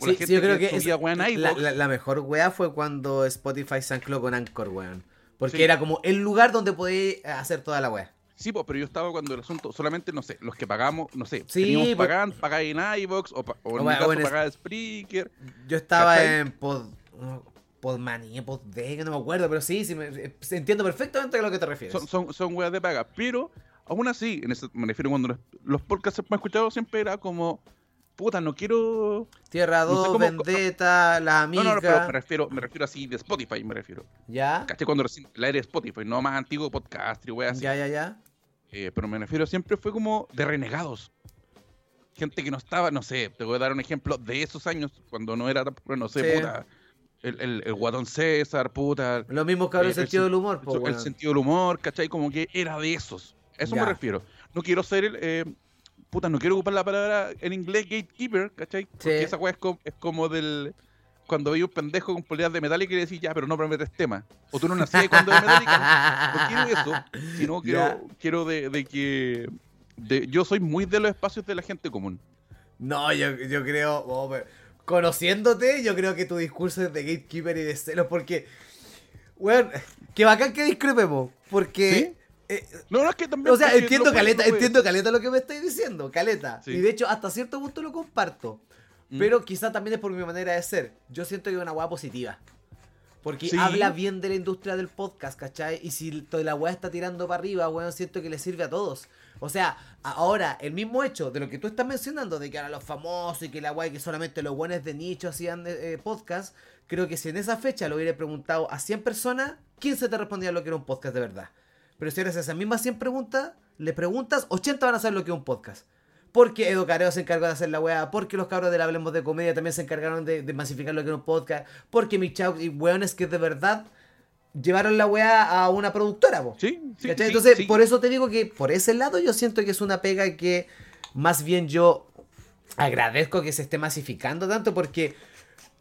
Sí, yo creo que, es- en la, la- la mejor weá fue cuando Spotify se ancló con Anchor, weón. Porque Sí. era como el lugar donde podías hacer toda la weá. Sí, pues, pero yo estaba cuando el asunto, solamente, no sé, los que pagamos, no sé, Sí, teníamos pagando, pagáis en iVoox, o, pa- o en O mi bueno, caso o en es- pagaba Spreaker. Yo estaba ¿Cachai? en Pod... Podmanía, Podvega, no me acuerdo, pero sí, sí, me, eh, entiendo perfectamente a lo que te refieres. Son, son, son weas de paga, pero aún así, en ese, me refiero cuando los, los podcasts más escuchados siempre era como, puta, no quiero... Tierra no sé 2, cómo- Vendetta, La No, Amiga. no, no, pero me refiero, me refiero así de Spotify, me refiero. ¿Ya? ¿Cachai? Cuando recién la era de Spotify, no más antiguo podcast y weas así. Ya, ya, ya. Eh, pero me refiero siempre fue como de renegados. Gente que no estaba, no sé, te voy a dar un ejemplo de esos años, cuando no era, no sé, Sí. puta, el, el, el guatón César, puta, Lo mismo que ahora el Eh, el sentido sen- del humor, po, el, sentido del humor, ¿cachai? Como que era de esos. A eso Ya. me refiero. No quiero ser el, eh, puta, no quiero ocupar la palabra en inglés gatekeeper, ¿cachai? Porque Sí. esa weá es como, es como del... Cuando veía un pendejo con poleas de Metallica y le decís, ya, pero no prometes tema. O tú no nacías cuando de Metallica. No quiero eso, sino quiero, quiero de, de que... de- yo soy muy de los espacios de la gente común. No, yo, yo creo, oh, pero- conociéndote, yo creo que tu discurso es de gatekeeper y de celos, porque, weón, que bacán que discrepemos, porque, eh, No, no, es que también... o sea, entiendo no caleta, entiendo caleta lo que me estáis diciendo, caleta, Sí. y de hecho hasta cierto punto lo comparto, Mm. pero quizá también es por mi manera de ser, yo siento que es una weá positiva. Porque Sí. habla bien de la industria del podcast, ¿cachai? Y si toda la weá está tirando para arriba, weón, siento que le sirve a todos. O sea, ahora, el mismo hecho de lo que tú estás mencionando, de que ahora los famosos y que la weá que solamente los buenos de nicho hacían eh, podcast, creo que si en esa fecha lo hubiera preguntado a 100 personas, 15 te respondían lo que era un podcast de verdad. Pero si eres esas mismas 100 preguntas, le preguntas, 80 van a saber lo que es un podcast. Porque Edo Careo se encargó de hacer la weá, porque los cabros de la Hablemos de Comedia también se encargaron de, de masificar lo que era un podcast, porque Michau y weones que de verdad llevaron la weá a una productora, po. Sí, sí, sí, Entonces, sí. por eso te digo que por ese lado yo siento que es una pega que más bien yo agradezco que se esté masificando tanto porque,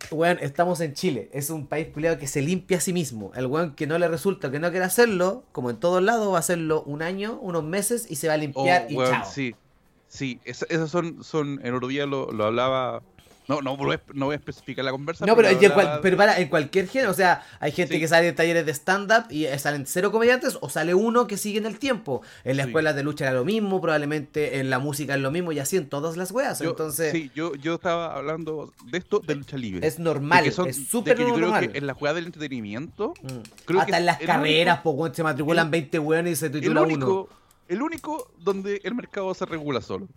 weón, estamos en Chile. Es un país culiado que se limpia a sí mismo. El weón que no le resulta, que no quiere hacerlo, como en todos lados, va a hacerlo un año, unos meses y se va a Oh, limpiar y weón, chao. sí. Sí, esa- esas son, son, otro día lo, lo hablaba, No, no, voy a- no voy a especificar la conversa. No, pero, en cual- pero para, en cualquier género, o sea, hay gente Sí. que sale en talleres de stand-up y eh, salen cero comediantes o sale uno que sigue en el tiempo. En la Sí. escuela de lucha era lo mismo, probablemente en la música es lo mismo y así en todas las weas. yo- Entonces, Sí, yo, yo estaba hablando de esto de lucha libre. es normal, son- es súper que yo creo normal. que en la jugada del entretenimiento, Mm. creo que Hasta en las carreras, único- po, se matriculan el- 20 weones y se el titula uno. el único donde el mercado se regula solo.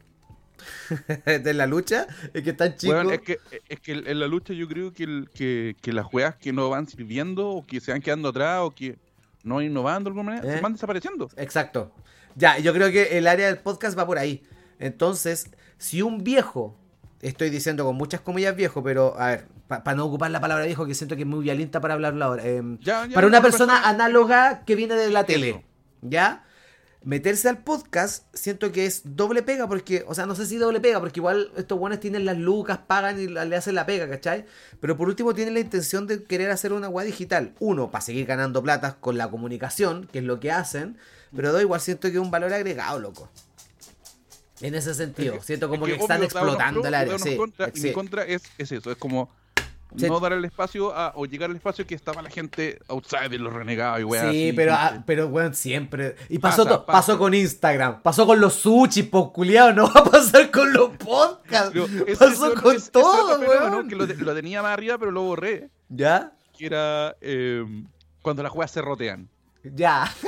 de la lucha, es que están chicos. Weón, es que, es que en la lucha yo creo que, el- que, que las juegas que no van sirviendo o que se van quedando atrás o que no van innovando de alguna manera, ¿Eh? se van desapareciendo. Exacto. Ya, yo creo que el área del podcast va por ahí. Entonces, si un viejo, estoy diciendo con muchas comillas viejo, pero a ver, para no ocupar la palabra viejo, que siento que es muy violenta para hablarlo ahora. em, Ya, ya, para una persona análoga que viene de la tele. ¿ya? Meterse al podcast, siento que es doble pega, porque, o sea, no sé si doble pega, porque igual estos buenos tienen las lucas, pagan y le hacen la pega, ¿cachai? Pero por último tienen la intención de querer hacer una web digital. Uno, para seguir ganando plata con la comunicación, que es lo que hacen, pero dos, igual siento que es un valor agregado, loco. En ese sentido, Es que- siento como es que, están obvio, explotando el área. Sí, y sí. mi contra es, es eso, es como No dar el espacio a, o llegar al espacio que estaba la gente outside, los renegados y weas Sí, así, pero, ¿viste? ah, pero weón, siempre. Y pasó, Pasa, pasa. pasó con Instagram, pasó con los sushi, po, culiao, no va a pasar con los podcasts. Pero pasó ese- con todo, fenómeno. Que lo, te- lo tenía más arriba, pero lo borré. ¿Ya? Que era eh, cuando las juegas se rotean. Ya.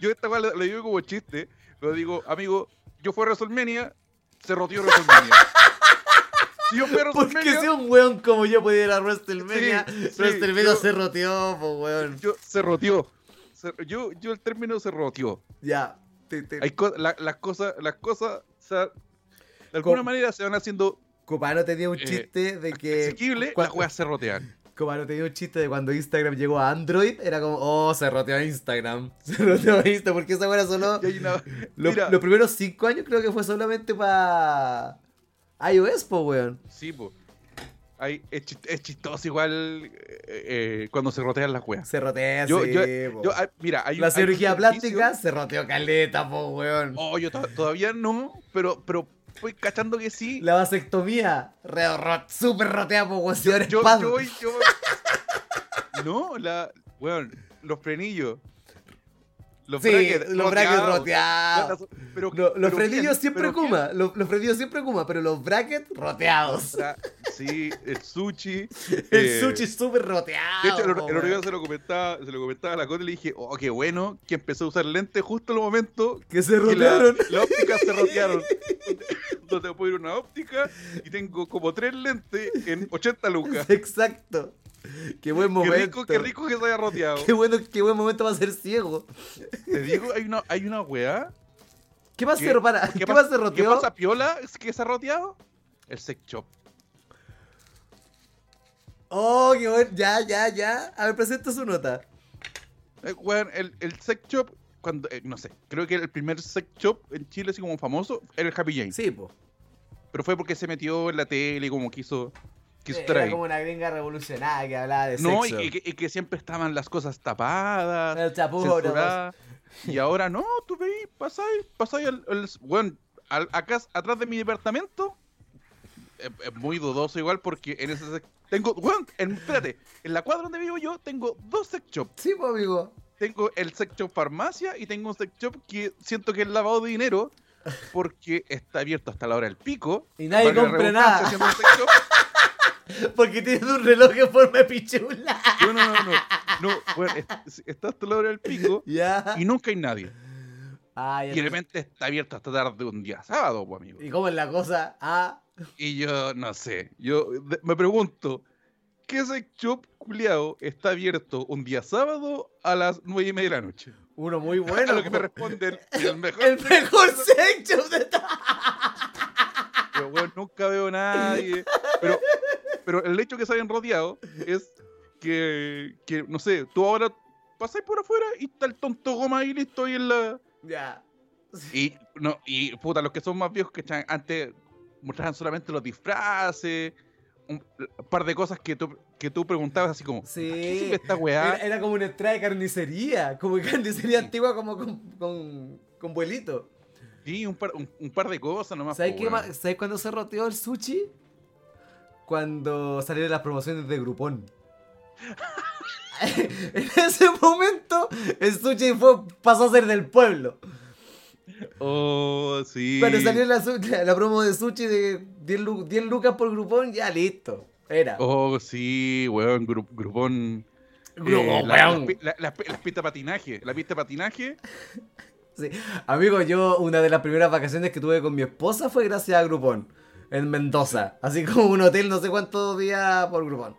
Yo esta weá le, le digo como chiste, pero digo, amigo, yo fui a WrestleMania, se roteó WrestleMania. yo a Porque si un weón como yo pudiera ir a WrestleMania, Sí, sí, WrestleMania yo- se roteó, po, weón. yo, se roteó. Se- yo, yo el término se roteó. Ya. Te- te- Hay co- la- las cosas, las cosas, o sea, de alguna Co- manera se van haciendo Copano tenía un Eh, chiste de que. asequibles, cua- las weas se rotean. Copano tenía un chiste de cuando Instagram llegó a Android. Era como, oh, se roteó a Instagram. Se roteó a Instagram. Porque esa weá era solo. Una- los primeros cinco años creo que fue solamente para iOS, po, weón. sí, po. Hay- es, chist- es chistoso igual eh, eh, cuando se rotean las weas. Se rotea, Yo, sí, yo, yo, ah, mira, hay La hay cirugía plástica se roteó caleta, po, weón. Oh, yo to- todavía no, pero, pero voy cachando que sí. La vasectomía, re, súper rotea, po, weón. yo, yo yo No, la. Bueno, los frenillos. Los Sí, brackets los brackets roteados. roteados. Pero, No, los pero frenillos bien, siempre pero. Kuma, los, los frenillos siempre Kuma, pero los brackets roteados. O sea, Sí, el sushi. El eh, sushi súper roteado. De hecho, el, el otro día weón. se lo comentaba, se lo comentaba a la Cote y le dije, oh, qué bueno que empezó a usar lentes justo en el momento que se rotearon. la óptica se rotearon. Donde puedo ir una óptica y tengo como tres lentes en 80 lucas. Exacto. Qué buen Qué momento. rico, qué rico que se haya roteado. Qué bueno, qué buen momento va a ser ciego. Te digo, hay una, hay una weá. ¿Qué va a que- ser para? ¿Qué, ¿Qué, va a pasa- ser ¿Qué pasa, Piola? ¿Es que se ha roteado? El sex shop. Oh, qué bueno. Ya, ya, ya. A ver, presenta su nota. Eh, weón, el, el sex shop, cuando, eh, no sé, creo que el primer sex shop en Chile, así como famoso, era el Happy Jane. Sí, po. Pero fue porque se metió en la tele y como quiso, Era como una gringa revolucionaria que hablaba de No, sexo. y que, y que siempre estaban las cosas tapadas, El chapuro. censuradas. Y ahora no, tú veis, pasáis, pasáis al, al- bueno, al- acá atrás de mi departamento. Es, es muy dudoso igual porque en ese tengo, weón, en, espérate, en la cuadra donde vivo yo tengo dos sex shops. Sí, po, amigo. Tengo el sex shop farmacia y tengo un sex shop que siento que es lavado de dinero porque está abierto hasta la hora del pico. Y nadie compra nada. siendo un sex shop. Porque tiene un reloj en forma de pichula. No, no, no, no. no bueno, es- está hasta la hora del pico Ya. y nunca hay nadie. Ay, Y de repente está abierto hasta tarde un día sábado, pues, amigo. ¿Y cómo es la cosa? Ah, Y yo no sé, yo de- me pregunto, ¿qué sex shop culiao está abierto un día sábado a las nueve y media de la noche? uno muy Bueno, bueno. a lo que me po. responden, el mejor. El mejor sexo de todo. Yo, weón, nunca veo a nadie. Pero, pero el hecho que se hayan rodeado es que, que, no sé, tú ahora pasáis por afuera y está el tonto goma ahí listo ahí en la. Ya. Y, no, y puta, los que son más viejos que echan- antes mostraban solamente los disfraces, un, un par de cosas que tú, que tú preguntabas así como, Sí. ¿para qué esta weá? era como una entrada de carnicería. Como carnicería Sí. antigua, como con, con, con vuelito. Sí, un par, un, un par de cosas nomás. ¿Sabes, po, qué ¿Sabes cuándo se roteó el sushi? Cuando salieron las promociones de Groupon. en ese momento, el sushi fue, pasó a ser del pueblo. Oh, sí. Cuando salió la, su- la, la promo de sushi de 10, lu- 10 lucas por Groupon, ya listo. Era. Oh, sí, weón, gru-. Groupon, eh, la- la- las pi- las pistas de patinaje. La pista de patinaje. Sí. Amigo, yo una de las primeras vacaciones que tuve con mi esposa fue gracias a Groupon. En Mendoza. Así como un hotel no sé cuántos días por Groupon.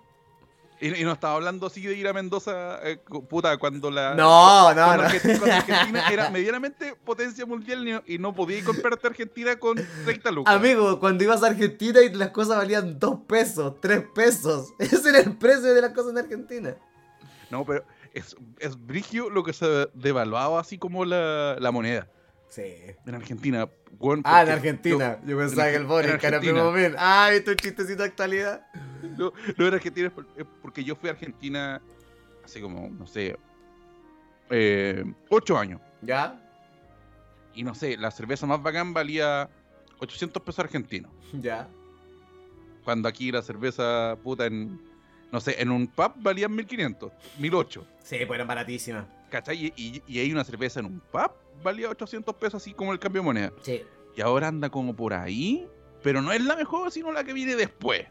Y, y no estaba hablando así de ir a Mendoza, eh, puta, cuando la. No, no, cuando, no. Argentina, cuando Argentina era medianamente potencia mundial y no, podía comprarte Argentina con 30 lucas. Amigo, cuando ibas a Argentina y las cosas valían 2 pesos, 3 pesos. Ese era el precio de las cosas en Argentina. No, pero es, es brigio lo que se devaluaba así como la, la moneda Sí. en Argentina. Ah, en Argentina. Yo, pensaba en que el en que era primo mío. Ah, ¿viste un chistecito de actualidad? No, no era Argentina, es es porque yo fui a Argentina hace como, no sé, eh, ocho años. ¿Ya? Y no sé, la cerveza más bacán valía 800 pesos argentinos. ¿Ya? Cuando aquí la cerveza, puta, en, no sé, en un pub valían 1500, 1008. Sí, pues eran baratísimas. ¿Cachai? Y, y, hay una cerveza en un pub valía 800 pesos así como el cambio de moneda. Sí. Y ahora anda como por ahí, pero no es la mejor, sino la que viene después.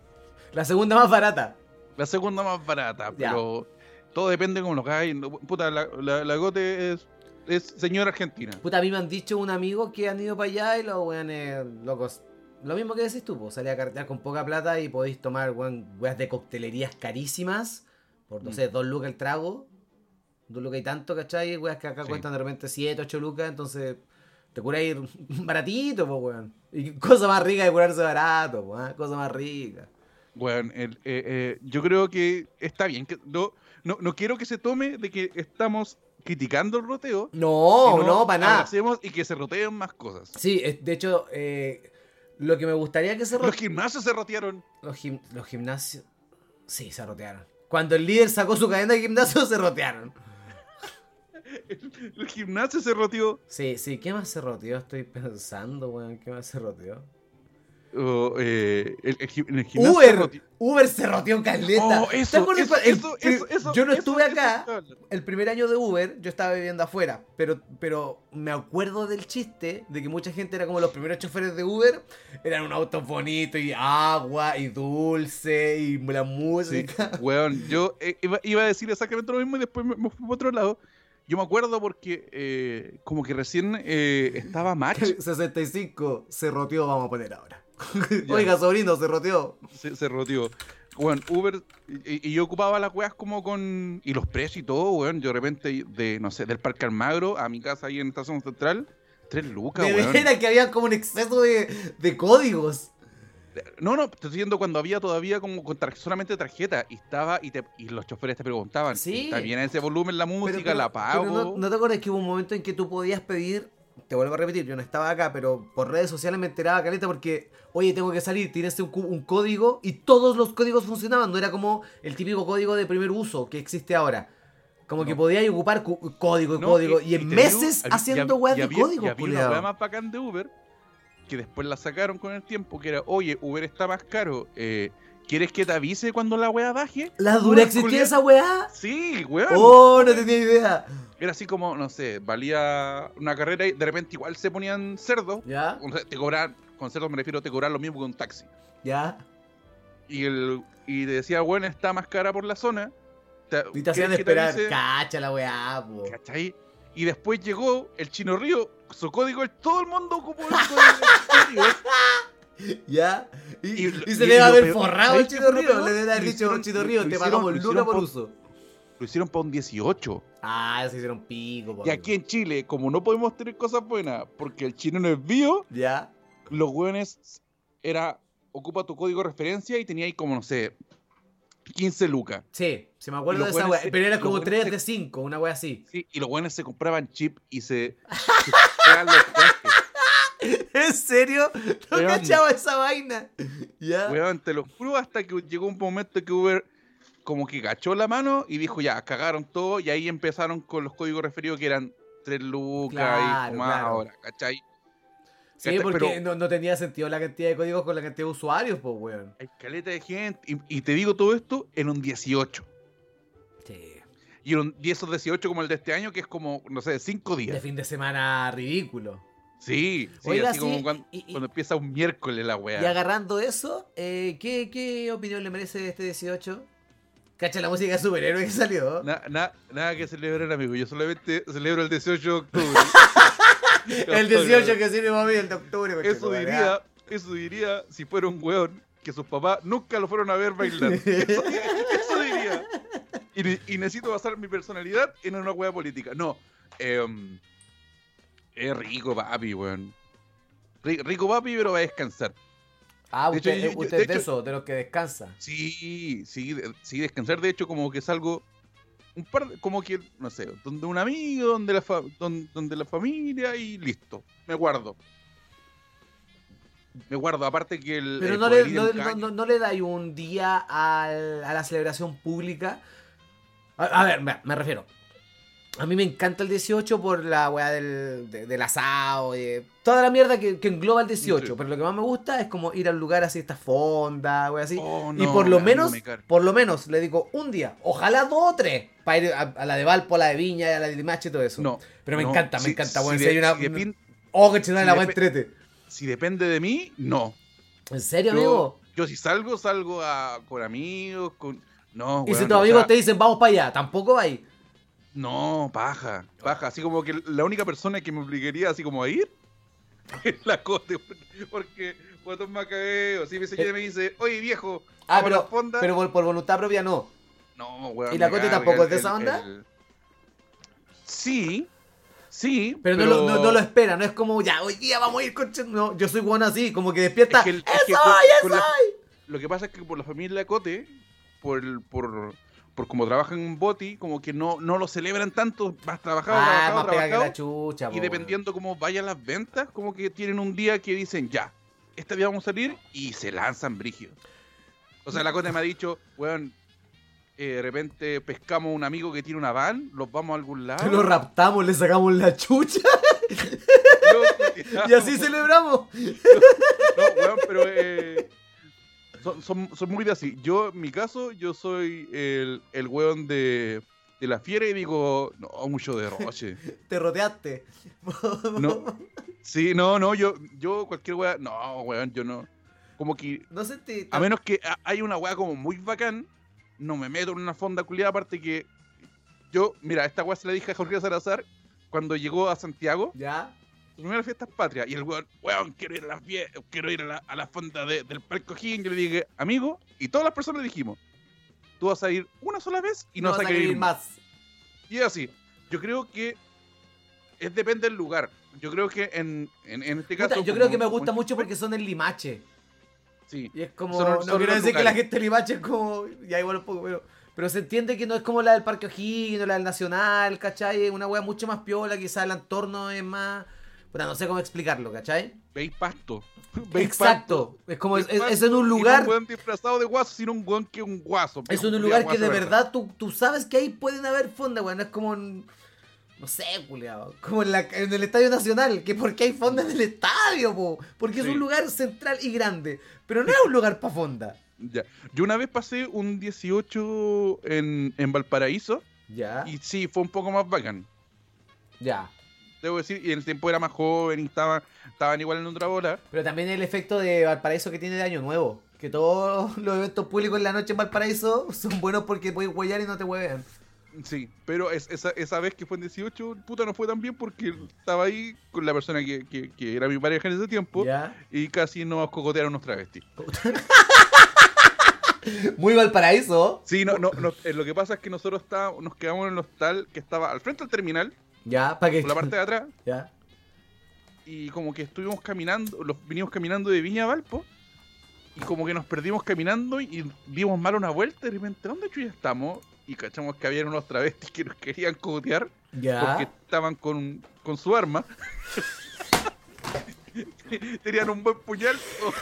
La segunda más barata. La segunda más barata, Ya. pero todo depende como lo que hay. Puta, la, la, la Gote es, es señora argentina. Puta, a mí me han dicho un amigo que han ido para allá y los weones locos. Lo mismo que decís tú, pues, salí a cartear con poca plata y podéis tomar weas de coctelerías carísimas. Por, no Mm. sé, dos lucas el trago. Dos lucas y tanto, ¿cachai? Weas que acá Sí. cuestan de repente 7, 8 lucas, entonces te cura ir baratito, pues, weón. Y cosa más rica de curarse barato, pues, ¿ah? cosa más rica. Bueno, el- eh, eh, yo creo que está bien. Que no, no, no quiero que se tome de que estamos criticando el roteo. No, no, para nada. Hacemos y que se roteen más cosas. Sí, de hecho, eh, lo que me gustaría que se Los ro- gimnasios se rotearon. Los, gim- los gimnasios. Sí, se rotearon. Cuando el líder sacó su cadena de gimnasio, se rotearon. El gimnasio se roteó. Sí, sí, ¿qué más se roteó? Estoy pensando, weón, ¿qué más se roteó? Oh, eh, el, el en gimnasio Uber, roteó. Uber se roteó caleta. Oh, ¿Te eso, yo no estuve acá. El primer año de Uber, yo estaba viviendo afuera, pero, pero me acuerdo del chiste de que mucha gente era como los primeros choferes de Uber, eran un auto bonito y agua y dulce y la Sí, música. weón, yo eh, iba, iba a decir exactamente lo mismo y después me, me fui para otro lado. Yo me acuerdo porque eh, como que recién eh, estaba Match, 65, se roteó, vamos a poner ahora. Oiga, sobrino, se roteó. se, se roteó. Weón, Uber, y, y yo ocupaba las weas como con... Y los precios y todo, weón. Yo de repente, de, no sé, del Parque Almagro a mi casa ahí en Estación Central, tres lucas, De weón. veras que había como un exceso de, de códigos. No, no, te estoy diciendo cuando había todavía como con tar- solamente tarjeta y estaba y, te, y los choferes te preguntaban, Sí. ¿está bien ese volumen la música? Pero- ¿La pago? pero no, ¿no te acuerdas que hubo un momento en que tú podías pedir? Te vuelvo a repetir, yo no estaba acá, pero por redes sociales me enteraba caleta porque, oye, tengo que salir, tienes un, código y todos los códigos funcionaban. No era como el típico código de primer uso que existe ahora. Como que No. podías ocupar cu- código y No, código. Y, en digo, meses había- haciendo y- y de había- código, Y había wea más bacán de Uber que después la sacaron con el tiempo, que era, oye, Uber está más caro, eh, ¿quieres que te avise cuando la wea baje? ¿La dura existía esa weá? Sí, weón. Oh, no tenía idea. Era así como, no sé, valía una carrera y de repente igual se ponían cerdos. ¿Ya? O sea, te cobraban, con cerdos me refiero, te cobraban lo mismo que un taxi. ¿Ya? Y el y te decía, bueno, está más cara por la zona. Te, Y te hacían ¿quieres que te esperar. avise? Cacha la weá, po. ¿Cachai? Y después llegó el Chino Río, su código, todo el mundo ocupó el código del Chino Río. ¿Ya? Y, Y- y se y lo haber forrado ¿sabes el lo Río. Le debe haber dicho, lo- Río, te pagamos lucas por uso. Lo hicieron para un 18. Ah, se hicieron pico. Y aquí en Chile, como no podemos tener cosas buenas porque el chino no es bio, ¿Ya? los hueones era ocupa tu código de referencia y tenía ahí como, no sé, 15 lucas. Sí, se me acuerdo de esa buenos weá. Pero era como buenos 3 se- de 5, una weá así. Sí, y los hueones se compraban chip y se... ¿En serio? No Weón. cachaba esa vaina. ¿Ya? Weón, te lo juro, hasta que llegó un momento que Uber como que cachó la mano y dijo, ya, cagaron todo, y ahí empezaron con los códigos referidos que eran 3 lucas Claro, y más claro. ahora, ¿cachai? Sí, ¿Cachai? porque Pero- no, no tenía sentido la cantidad de códigos con la cantidad de usuarios, pues, weón. Hay caleta de gente. Y, y te digo todo esto en un 18. Sí. Y en un 10 o 18 como el de este año, que es como, no sé, 5 De días. fin de semana ridículo. Sí, sí, Oiga, así sí, como cuando, y- y- cuando empieza un miércoles la weá. Y agarrando eso, eh, ¿qué, ¿qué opinión le merece este 18? Cacha la música de superhéroe que salió. Na- na- nada que celebrar, amigo. Yo solamente celebro el 18 de octubre. el 18 que sirve mí, el de octubre. Eso diría, eso diría si fuera un weón que sus papás nunca lo fueron a ver bailar. Eso, eso diría. Y, ne- y necesito basar mi personalidad en una weá política. No. em, es rico, papi, weón. Ri- Rico, papi, pero va a descansar. Ah, De hecho, usted, yo- yo- usted de de hecho- eso, de los que descansa. Sí, sí, sí, descansar. De hecho, como que es algo. Un par de- como que, no sé, donde un amigo, donde la, fa- don- donde, la familia y listo. Me guardo. Me guardo, aparte que el. Pero el no le, no, no- caña- no- no le dais un día al- a la celebración pública. A, a ver, me, me refiero. A mí me encanta el 18 por la weá del, de- del asado, de toda la mierda que, que engloba el 18. Sí. Pero lo que más me gusta es como ir al lugar así, esta fonda, weá así. Oh, y por lo menos, me por lo menos le digo un día, ojalá dos o tres, para ir a, a la de Valpo, a la de Viña, a la de Limache y todo eso. No. Pero me no, encanta, me si- encanta, si weón. Si de- hay una. si Oh, que chingada si la depe- entrete. si depende de mí, no. ¿En serio, Yo, amigo? yo si salgo, salgo a, con amigos, con. No, Y si tus amigos sea, te dicen vamos para allá, tampoco vais. No, paja, paja. Así como que la única persona que me obligaría así como a ir es la Cote. Porque Guatón Macabeo, si mi señora me dice, oye viejo, Eh. Ah, la pero, fonda. pero por, por voluntad propia no. No, weón. ¿Y la Cote tampoco es de esa onda? el- Sí, sí. Pero, No, lo, no, no lo espera, no es como ya, hoy día vamos a ir con. ch-". No, yo soy bueno así, como que despierta. Es que el- es que ¡Eso, con- ya con la- soy! Lo que pasa es que por la familia Cote, por, el- por, por como trabajan en Boti, como que no, no lo celebran tanto, más trabajado, Ah, trabajado, más pega que trabajado. la chucha, Y dependiendo cómo vayan las ventas, como que tienen un día que dicen, ya, este día vamos a salir y se lanzan brígidos. O sea, la Cote me ha dicho, weón, eh, de repente pescamos un amigo que tiene una van, los vamos a algún lado. weón. Lo raptamos, le sacamos la chucha y así celebramos. No, weón, pero eh, son, son, son muy de así. Yo, en mi caso, yo soy el, el weón de, de la fiera y digo, no, mucho derroche. Te roteaste. No. Sí, no, no, yo, yo cualquier weá, no, weón, yo no. Como que, No sé, te. a menos que ha- hay una weá como muy bacán, no me meto en una fonda culiada, aparte que yo, mira, esta weá se la dije a Jorge Salazar cuando llegó a Santiago. ¿Ya? su primera fiesta es patria. Y el weón, weón, quiero ir a la, quiero ir a la, a la fonda de- del Parque O'Higgins. Yo le dije, amigo, y todas las personas le dijimos, tú vas a ir una sola vez y no, vas a querer ir más. más. Y es así. Yo creo que es depende del lugar. Yo creo que en, en, en este caso. Puta, yo como- creo que me gusta mucho porque son en Limache. Sí. Y es como. Son- no son quiero decir que la gente de Limache es como. Ya igual un poco, pero. Pero se entiende que no es como la del Parque O'Higgins o la del Nacional, ¿cachai? Es una wea mucho más piola, quizás el entorno es más. Puta, no sé cómo explicarlo, ¿cachai? Veis pasto. Veis Exacto. Es como. Es, es- en un y no lugar. un weón disfrazado de guaso, sino un weón que un guaso. Es viejo un lugar que de verdad tú, tú sabes que ahí pueden haber fondas, weón. No es como en- No sé, culiao. Como en, la- en el Estadio Nacional. Que porque hay fondas en el estadio, po. Porque es un lugar central y grande. Pero no es un lugar para fonda. Ya. Yo una vez pasé un 18 en, en Valparaíso Ya. y sí, fue un poco más bacán. Ya. Debo decir, y en el tiempo era más joven y estaban, estaban igual en otra bola. Pero también el efecto de Valparaíso que tiene de Año Nuevo. Que todos los eventos públicos en la noche en Valparaíso son buenos porque puedes huellar y no te hueven. Sí, pero es- esa, esa vez que fue en 18, puta, no fue tan bien porque estaba ahí con la persona que, que- que era mi pareja en ese tiempo Ya. y casi nos cocotearon unos travestis. Muy Valparaíso. Sí, no, no, no, eh, lo que pasa es que nosotros estábamos, nos quedamos en el hostal que estaba al frente del terminal, Ya, para que. por la parte de atrás, Ya. y como que estuvimos caminando, los vinimos caminando de Viña a Valpo, y como que nos perdimos caminando y dimos mal una vuelta y de repente, ¿dónde chuya estamos? Y cachamos que había unos travestis que nos querían cogotear Ya. porque estaban con, con su arma. Tenían un buen puñal o, o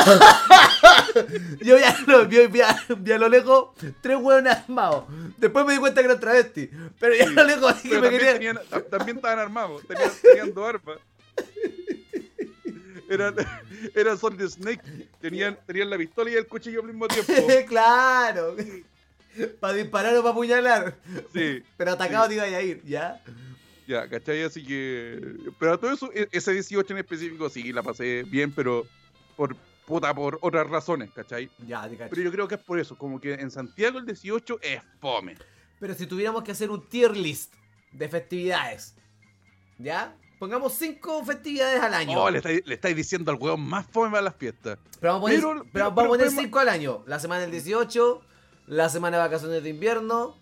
Yo ya lo vi, vi a, vi a lo lejos tres hueones armados. Después me di cuenta que eran travestis. Pero ya a lo lejos así que me tenían, también estaban armados, tenían, tenían dos armas. Eran, eran Solid Snake, tenían, tenían la pistola y el cuchillo al mismo tiempo. claro. Para disparar o para apuñalar. Sí, Pero atacado te iba a ir, ¿ya? ya, ¿cachai? Así que. Pero a todo eso, e- ese 18 en específico sí la pasé bien, pero por puta, por otras razones, ¿cachai? Ya, te. Pero yo creo que es por eso, como que en Santiago el 18 es fome. Pero si tuviéramos que hacer un tier list de festividades, ¿ya? Pongamos cinco festividades al año. Oh, le estáis, le estáis diciendo al hueón más fome para las fiestas. Pero vamos a poner, Pero- pero pero- vamos a pero poner podemos- cinco al año. La semana del 18, la semana de vacaciones de invierno,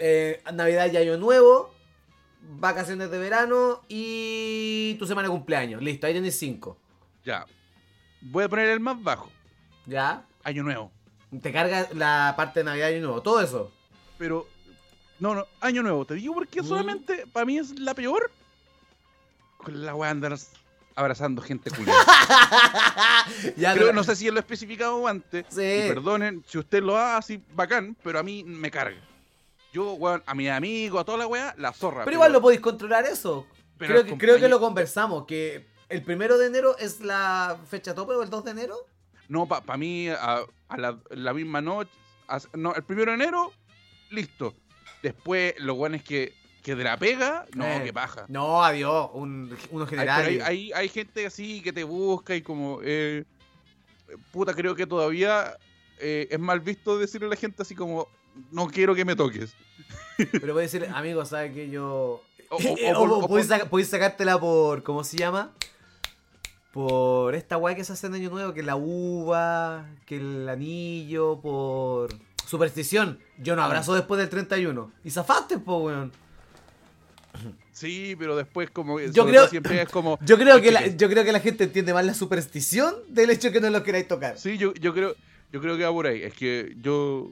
eh, Navidad y Año Nuevo, vacaciones de verano y tu semana de cumpleaños. Listo, ahí tenés cinco. Ya. Voy a poner el más bajo. ¿Ya? Año Nuevo. Te carga la parte de Navidad y Año Nuevo, todo eso. Pero. No, no, Año Nuevo. Te digo porque Mm. solamente para mí es la peor. Con la weá andar abrazando gente culia. ya, Creo, pero- no sé si lo he especificado antes. Sí. Y perdonen si usted lo hace así bacán, pero a mí me carga. Yo, weón, a mis amigos, a toda la weá, la zorra. Pero igual lo podéis controlar eso. Pero creo, que, creo que compañero- lo conversamos, que el primero de enero es la fecha tope o el 2 de enero. No, para mí, a, a la, la misma noche. a- no, el primero de enero, listo. Después, lo bueno es que, que de la pega, no, Eh, que paja. No, adiós, un, uno Hay, general. pero hay, hay, hay gente así que te busca y como, eh, puta, creo que todavía eh, es mal visto decirle a la gente así como, no quiero que me toques. Pero voy a decir, amigo, ¿sabes que yo. O- o- podéis, podéis sacártela por. ¿Cómo se llama? Por esta weá que se hace en Año Nuevo, que la uva, que el anillo, por. Superstición. Yo no abrazo después del 31. Y zafaste, po, weón. Sí, pero después como, Yo creo- siempre es como... Yo creo, que "Oye, la, yo creo que la gente entiende más la superstición del hecho que no lo queráis tocar. Sí, yo, yo creo yo creo que va por ahí. Es que yo...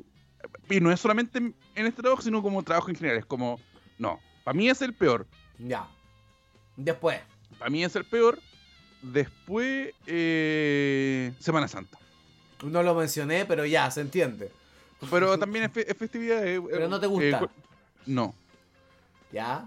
Y no es solamente en en este trabajo, sino como trabajo en general. Es como, no, para mí es el peor. Ya. Después. Para mí es el peor. Después, eh, Semana Santa. No lo mencioné, pero ya, se entiende. Pero también es, fe- es festividad. eh, Pero eh, no te gusta. cu- no, Ya.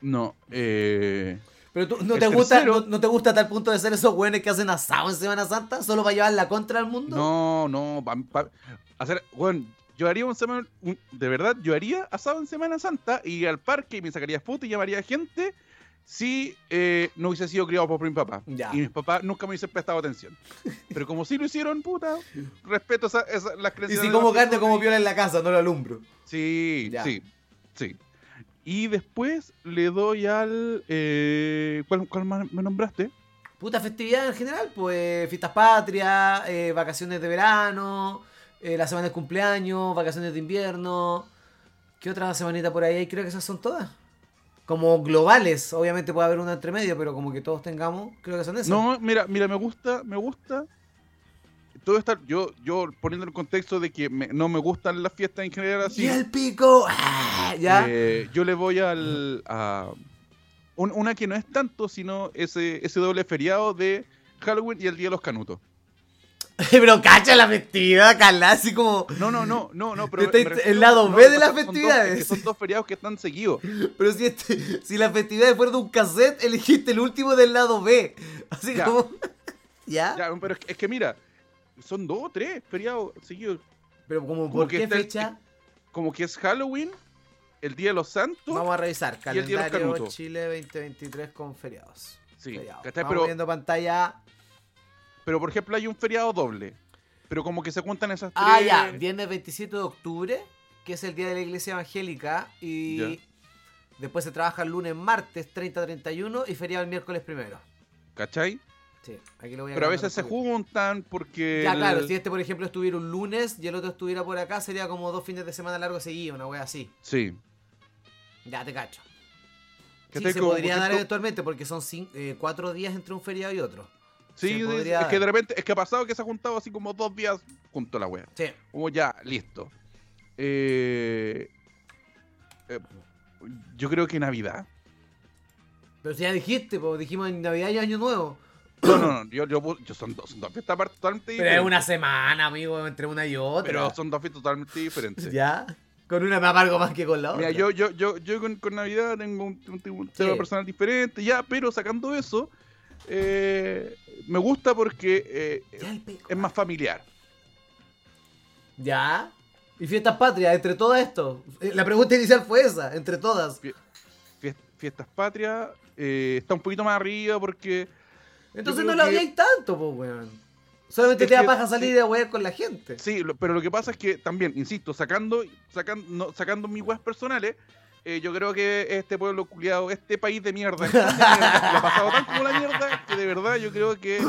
no. Eh, Pero tú, ¿no El te, gusta, no, no te gusta a tal punto de ser esos güeyes que hacen asado en Semana Santa solo para llevar la contra al mundo? no, no. pa- pa- hacer, bueno, yo haría un semana, un- de verdad, yo haría asado en Semana Santa, iría al parque y me sacaría fotos y llamaría gente si eh, no hubiese sido criado por mi papá. Ya. Y mis papás nunca me hubiesen prestado atención. Pero como sí lo hicieron, puta, respeto esa, esa- las Y creencias si de como carne como y- viola en la casa, no lo alumbro. Sí, Ya. sí, sí. Y después le doy al... Eh, ¿cuál, cuál más me nombraste? Puta festividad en general, pues fiestas patrias, eh, vacaciones de verano, eh, la semana de cumpleaños, vacaciones de invierno. ¿Qué otra semanita por ahí hay? Creo que esas son todas. Como globales, obviamente puede haber una entre medio, pero como que todos tengamos, creo que son esas. No, mira, mira, me gusta, me gusta. Todo está, yo, yo poniendo el contexto de que me- no me gustan las fiestas en general así. ¡Y el pico! ¡Ah! ¿Ya? eh, yo le voy al a un- una que no es tanto, sino ese, ese doble feriado de Halloween y el Día de los Canutos. pero cacha la festividad, Carla, así como... No, no, no, no, no, pero refiero- el lado B de las festividades. es que son dos feriados que están seguidos. Pero si, este, si la festividad fuera de un cassette, elegiste el último del lado B. Así Ya. como... ¿Ya? Ya, pero es que, mira, son dos o tres feriados seguidos. Pero como, ¿por qué está el- fecha? Como que es Halloween, el Día de los Santos. Vamos a revisar. y el Día de los Calendario. Chile 2023 con feriados. Sí, Feriados. Vamos Pero, viendo pantalla. Pero por ejemplo hay un feriado doble. Pero como que se cuentan esas tres. Ah, ya. Viernes 27 de octubre, que es el día de la iglesia evangélica. Y Ya. después se trabaja el lunes, martes 30-31 y feriado el miércoles primero. ¿Cachai? Sí, aquí lo voy a Pero a veces se juntan porque. Ya, el- claro, si este, por ejemplo, estuviera un lunes y el otro estuviera por acá, sería como dos fines de semana largos seguidos, una wea así. Sí. Ya te cacho. Sí, se podría dar eventualmente porque son cin- eh, cuatro días entre un feriado y otro. Sí, es- podría es que de repente. Es que ha pasado que se ha juntado así como dos días junto a la wea. Sí. Como ya, listo. Eh, eh, yo creo que Navidad. Pero si ya dijiste, pues dijimos en Navidad y Año Nuevo. No, no, no, yo, yo, yo son, dos, son dos fiestas totalmente Pero es diferentes. una semana, amigo, entre una y otra. Pero son dos fiestas totalmente diferentes. ¿Ya? Con una me amargo más que con la otra. Mira, yo, yo, yo, yo con, con Navidad tengo un, un, un tema personal diferente, ya, pero sacando eso, eh, me gusta porque eh, es más familiar. ¿Ya? ¿Y fiestas patrias entre todo esto? Eh, La pregunta inicial fue esa, entre todas. Fies- Fiestas patrias eh, está un poquito más arriba porque Entonces no lo que- odiáis tanto, pues, weón. Solamente Es te da que- paja salir sí. de wear con la gente. Sí, lo- pero lo que pasa es que también, insisto, sacando, sacando, no, sacando mis weas personales, eh, yo creo que este pueblo culiado, este país de mierda, este país de mierda, lo ha pasado tan como la mierda que de verdad yo creo que,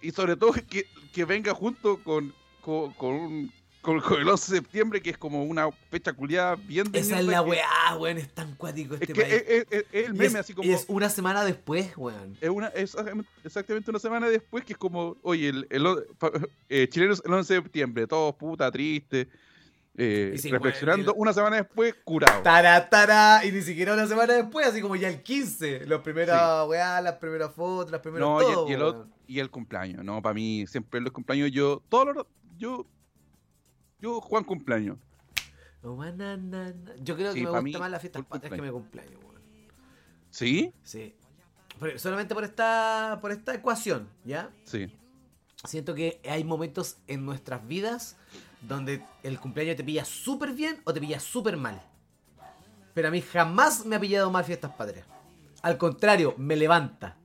y sobre todo que, que venga junto con, con, con, un- con- el 11 de septiembre, que es como una fecha culiada bien de Esa es la que- weá, weón, es tan cuático Es este que país. es, es- es- es el meme, es, así como. y es una semana después, weón. es una, es exactamente una semana después que es como, oye, el, el pa- eh, chilenos el 11 de septiembre, todos puta, triste, eh, Y sí, reflexionando, una semana después, curado. Tara, tara, y ni siquiera una semana después, así como ya el 15. Los primeros, weá, las primeras fotos, las primeras No, y el- todo, y, el, y cumpleaños, no, para mí, siempre los cumpleaños, yo, todos los, yo, yo Juan cumpleaños. Na, na, na. Yo creo Sí, que me gusta más las fiestas patrias que mi cumpleaños, weón. ¿Sí? Sí. Solamente por esta, por esta ecuación, ¿ya? Sí. Siento que hay momentos en nuestras vidas donde el cumpleaños te pilla súper bien o te pilla súper mal. Pero a mí jamás me ha pillado mal fiestas patrias. Al contrario, me levanta.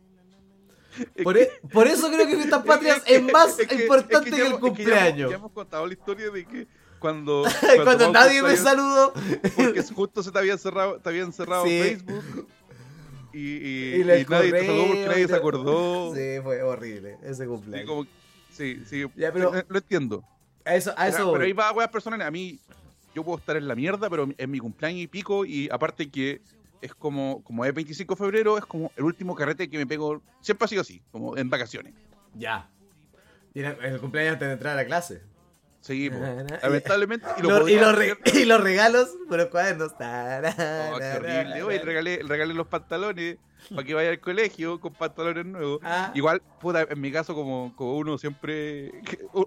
Es Por, que- e- por eso creo que fiestas patrias es, más es que- importante que, el ya cumpleaños. Ya hemos contado la historia de que cuando. Cuando, nadie me saludó. Porque justo se te había cerrado, te habían cerrado Sí. Facebook. Y, y, Y, el y nadie te saludó porque nadie se acordó. Sí, fue horrible ese Sí, cumpleaños. como- sí, sí, Ya, pero- lo entiendo. A eso, a Pero- eso pero, voy. ahí va weas personales. A mí, yo puedo estar en la mierda, pero es mi cumpleaños y pico. Y aparte que es como, como es 25 de febrero, es como el último carrete que me pego. Siempre ha sido así, como en vacaciones. Ya. Y en el, cumpleaños antes de entrar a clase. Sí, na, lamentablemente. Y lo los re- y los regalos por los cuadernos. Oh, qué horrible. Oye, regalé, regalé los pantalones para que vaya al colegio con pantalones nuevos. Ah. Igual, puta, en mi caso, como, como uno siempre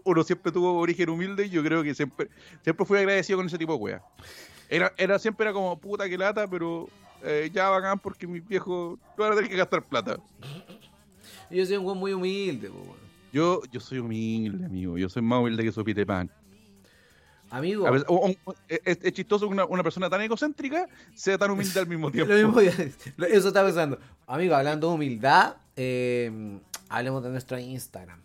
uno siempre tuvo origen humilde, yo creo que siempre siempre fui agradecido con ese tipo de weas. Era, era, siempre era como puta que lata, pero eh, ya bacán porque mis viejos no van a tener que gastar plata. Yo soy un güey muy humilde, weón. Yo, yo soy humilde, amigo. Yo soy más humilde que su Peter Pan. Amigo, A veces- o- o- es, es chistoso que una, una persona tan egocéntrica sea tan humilde al mismo tiempo. lo mismo, eso estaba pensando. Amigo, hablando de humildad, eh, hablemos de nuestro Instagram.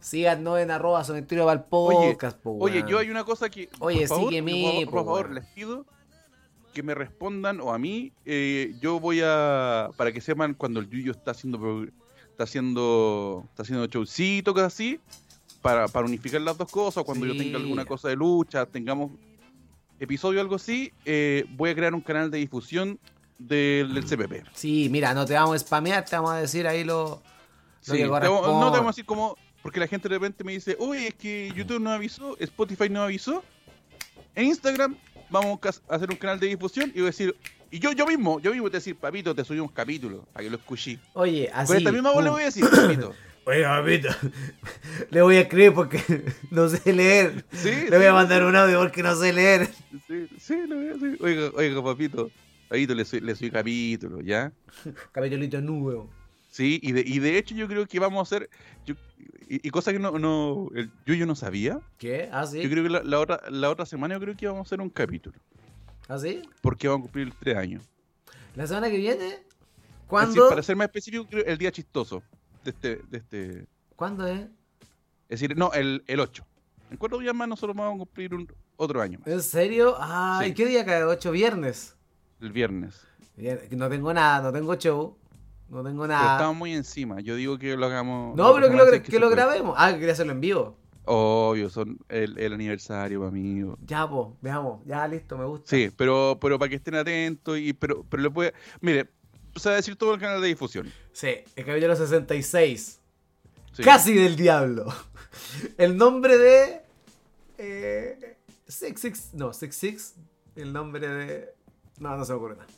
Síganos en arroba cementerio para el Oye, podcast, po, Oye, weón. yo hay una cosa que. Oye, por favor, sígueme, por, por po, favor, les pido que me respondan o a mí. eh, yo voy a. Para que sepan cuando el Yuyo está haciendo. Está haciendo. Está haciendo showcito, cosas así. Para, para unificar las dos cosas. Cuando yo tenga alguna cosa de lucha, tengamos episodio o algo así. eh, voy a crear un canal de difusión del, del CPP. Sí, mira, no te vamos a spamear, te vamos a decir ahí lo, lo Sí, que te vamos- no te vamos a decir como. Porque la gente de repente me dice, oye, es que YouTube no avisó, Spotify no avisó. En Instagram vamos a hacer un canal de difusión y voy a decir, y yo yo mismo, yo mismo te decir, papito, te subí un capítulo para que lo escuché. Oye, así. Con esta misma voz le voy a decir, papito. Oye, papito, le voy a escribir porque no sé leer. Sí, Le voy a mandar un audio porque no sé leer. Sí, sí, le voy a decir, oiga, oiga, papito, papito, le subí, le subí capítulo, ¿ya? Capitolito nuevo. Sí, y de, y de hecho yo creo que vamos a hacer, yo- y, y cosa que no, no el Yuyo no sabía, ¿Qué? ¿Ah, sí? yo creo que la, la otra, la otra semana yo creo que vamos a hacer un capítulo. ¿Ah, sí? porque van a cumplir tres años. ¿La semana que viene? Es decir, ¿Cuándo? para ser más específico, creo el día chistoso de este, de este. ¿Cuándo es? Es decir, no, el, el 8. En cuatro días más nosotros vamos a cumplir un, otro año más. ¿En serio? Ay, Sí. ¿qué día cae? ¿8 viernes? El viernes. No tengo nada, no tengo show. No tengo Pero nada. estamos muy encima. Yo digo que lo hagamos. No, pero que lo, que lo grabemos. Ah, que quería hacerlo en vivo. Obvio, son el, el aniversario, para mí. Ya, pues, veamos. Ya, listo, me gusta. Sí, pero, pero para que estén atentos y pero, pero le puede. Mire, se va a decir todo el canal de difusión. Sí, el capítulo 66. Sí. Casi del diablo. El nombre de. Eh, Six Six. No, Six Six. El nombre de. No, no se me ocurre nada.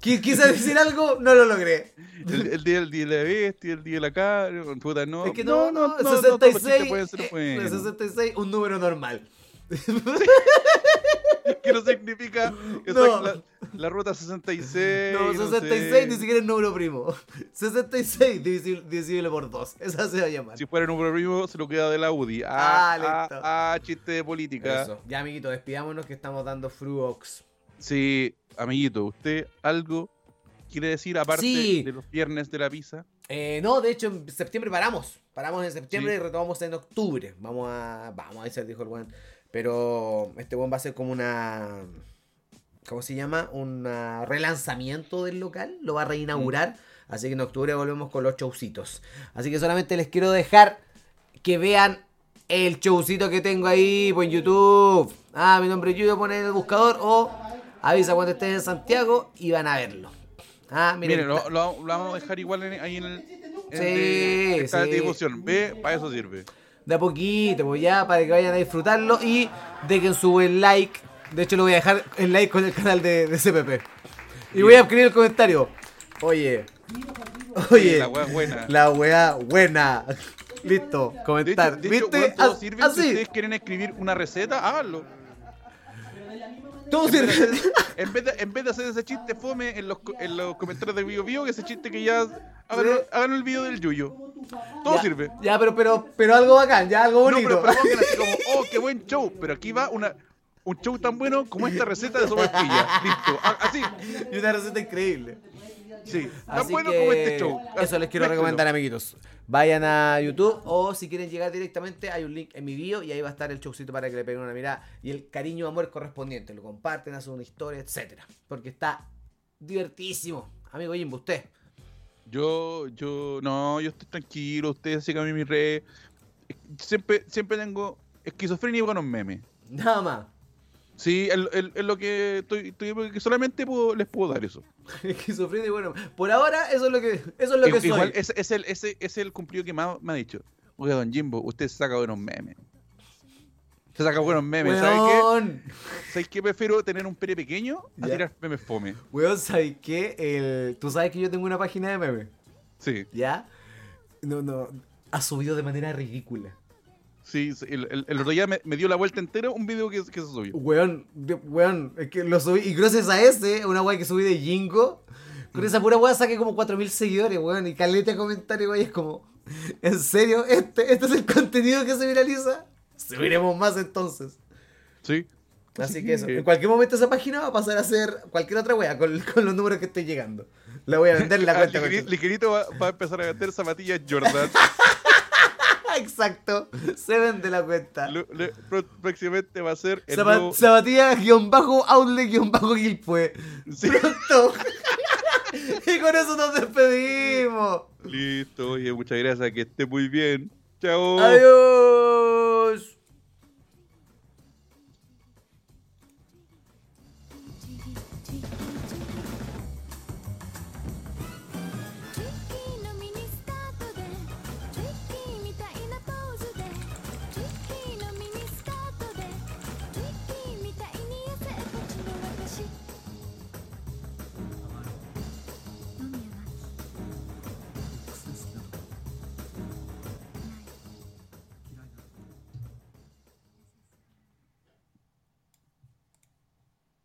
Qui- Quise decir algo, no lo logré. El, el día, el día de la bestia, el día de la cara, puta, no. es que no, no, no, no, todos los chistes 66, pueden ser eh, buenos. 66, un número normal. que no significa No. la, la ruta 66. No, no 66 sé. ni siquiera es número primo. 66 divisible, divisible por 2. Esa se va a llamar. Si fuera número primo, se lo queda de la UDI. Ah, Ah, ah, ah, chiste de política. Eso. Ya, amiguito, despidámonos que estamos dando Fruox. Sí, amiguito, ¿usted algo quiere decir aparte Sí. de los viernes de la pizza? Eh, no, de hecho, en septiembre paramos. Paramos en septiembre Sí. y retomamos en octubre. Vamos a. Vamos a decir, dijo el buen. Pero este buen va a ser como una. ¿Cómo se llama? Un ah, relanzamiento del local. Lo va a reinaugurar. Así que en octubre volvemos con los showcitos. Así que solamente les quiero dejar que vean el showcito que tengo ahí por YouTube. Ah, mi nombre es Yuyo, ponen en el buscador o avisa cuando estés en Santiago y van a verlo. Ah, miren, Miren, lo, lo- lo vamos a dejar igual en- ahí en el. En Sí, de- esta sí. difusión. Ve, para eso sirve. de a poquito, pues ya, para que vayan a disfrutarlo y dejen su buen like. De hecho, lo voy a dejar el like con el canal de, de CPP. Y voy a escribir el comentario. Oye, oye, la wea buena. la wea buena. Listo, De hecho, comentar. de hecho, ¿Viste? todo As- sirve. Si Así, ustedes quieren escribir una receta, háganlo. Todo En vez, de hacer, en, vez de, en vez de hacer ese chiste fome en los, en los comentarios de Bio Bio, que ese chiste que ya hagan, el video del Yuyo. Todo Ya, sirve. Ya, pero, pero, pero algo bacán, ya algo No, bonito. pero, pero pongan así como, oh, qué buen show. Pero aquí va una, un show tan bueno como esta receta de sopaipilla. Listo. Así. y una receta increíble. Sí. Tan Así bueno que como este show. Eso les quiero recomendar, amiguitos. Vayan a YouTube o si quieren llegar directamente, hay un link en mi bio y ahí va a estar el showcito para que le peguen una mirada y el cariño amor correspondiente. Lo comparten, hacen una historia, etcétera. Porque está divertísimo. Amigo Jimbo, usted. Yo, yo, no, yo estoy tranquilo. Ustedes sigan a mí en mis redes. Siempre, siempre tengo esquizofrenia y buenos memes. Nada más. Sí, es, lo que estoy, estoy- que solamente puedo- les puedo dar eso. Esquizofrenia y bueno. Por ahora, eso es lo que, eso es lo que Igual, soy. es el, ese, es el cumplido que más me ha dicho. Oiga, don Jimbo, usted saca buenos memes. Se saca buenos memes. ¿Sabe qué? ¿Sabes qué? Prefiero tener un pere pequeño a Ya. tirar memes fome. weón, ¿sabes qué? El- Tú sabes que yo tengo una página de memes, Sí, ¿ya? No, no, ha subido de manera ridícula. Sí. sí, El, el, el otro día me, me dio la vuelta entera un video que, que se subió. Weón, weón, es que lo subí. Y gracias a ese, una weá que subí de Jingo, con esa pura weá saqué como 4000 seguidores, weón. Y caleta comentarios, weón. y Es como, ¿en serio? ¿Este, ¿Este es el contenido que se viraliza? Subiremos más entonces. Sí. Así que eso. En cualquier momento esa página va a pasar a ser cualquier otra weá con, con los números que estoy llegando. La voy a vender la Ah, cuenta. Liquerito va, va a empezar a vender zapatillas Jordan. Exacto. Se vende la cuenta. Lo- próximamente va a ser el Zapa- nuevo- Zapatilla guion bajo outlet guion bajo Gilpue. Sí. Pronto. y con eso nos despedimos. Listo, oye, muchas gracias, que esté muy bien. Chao. Adiós.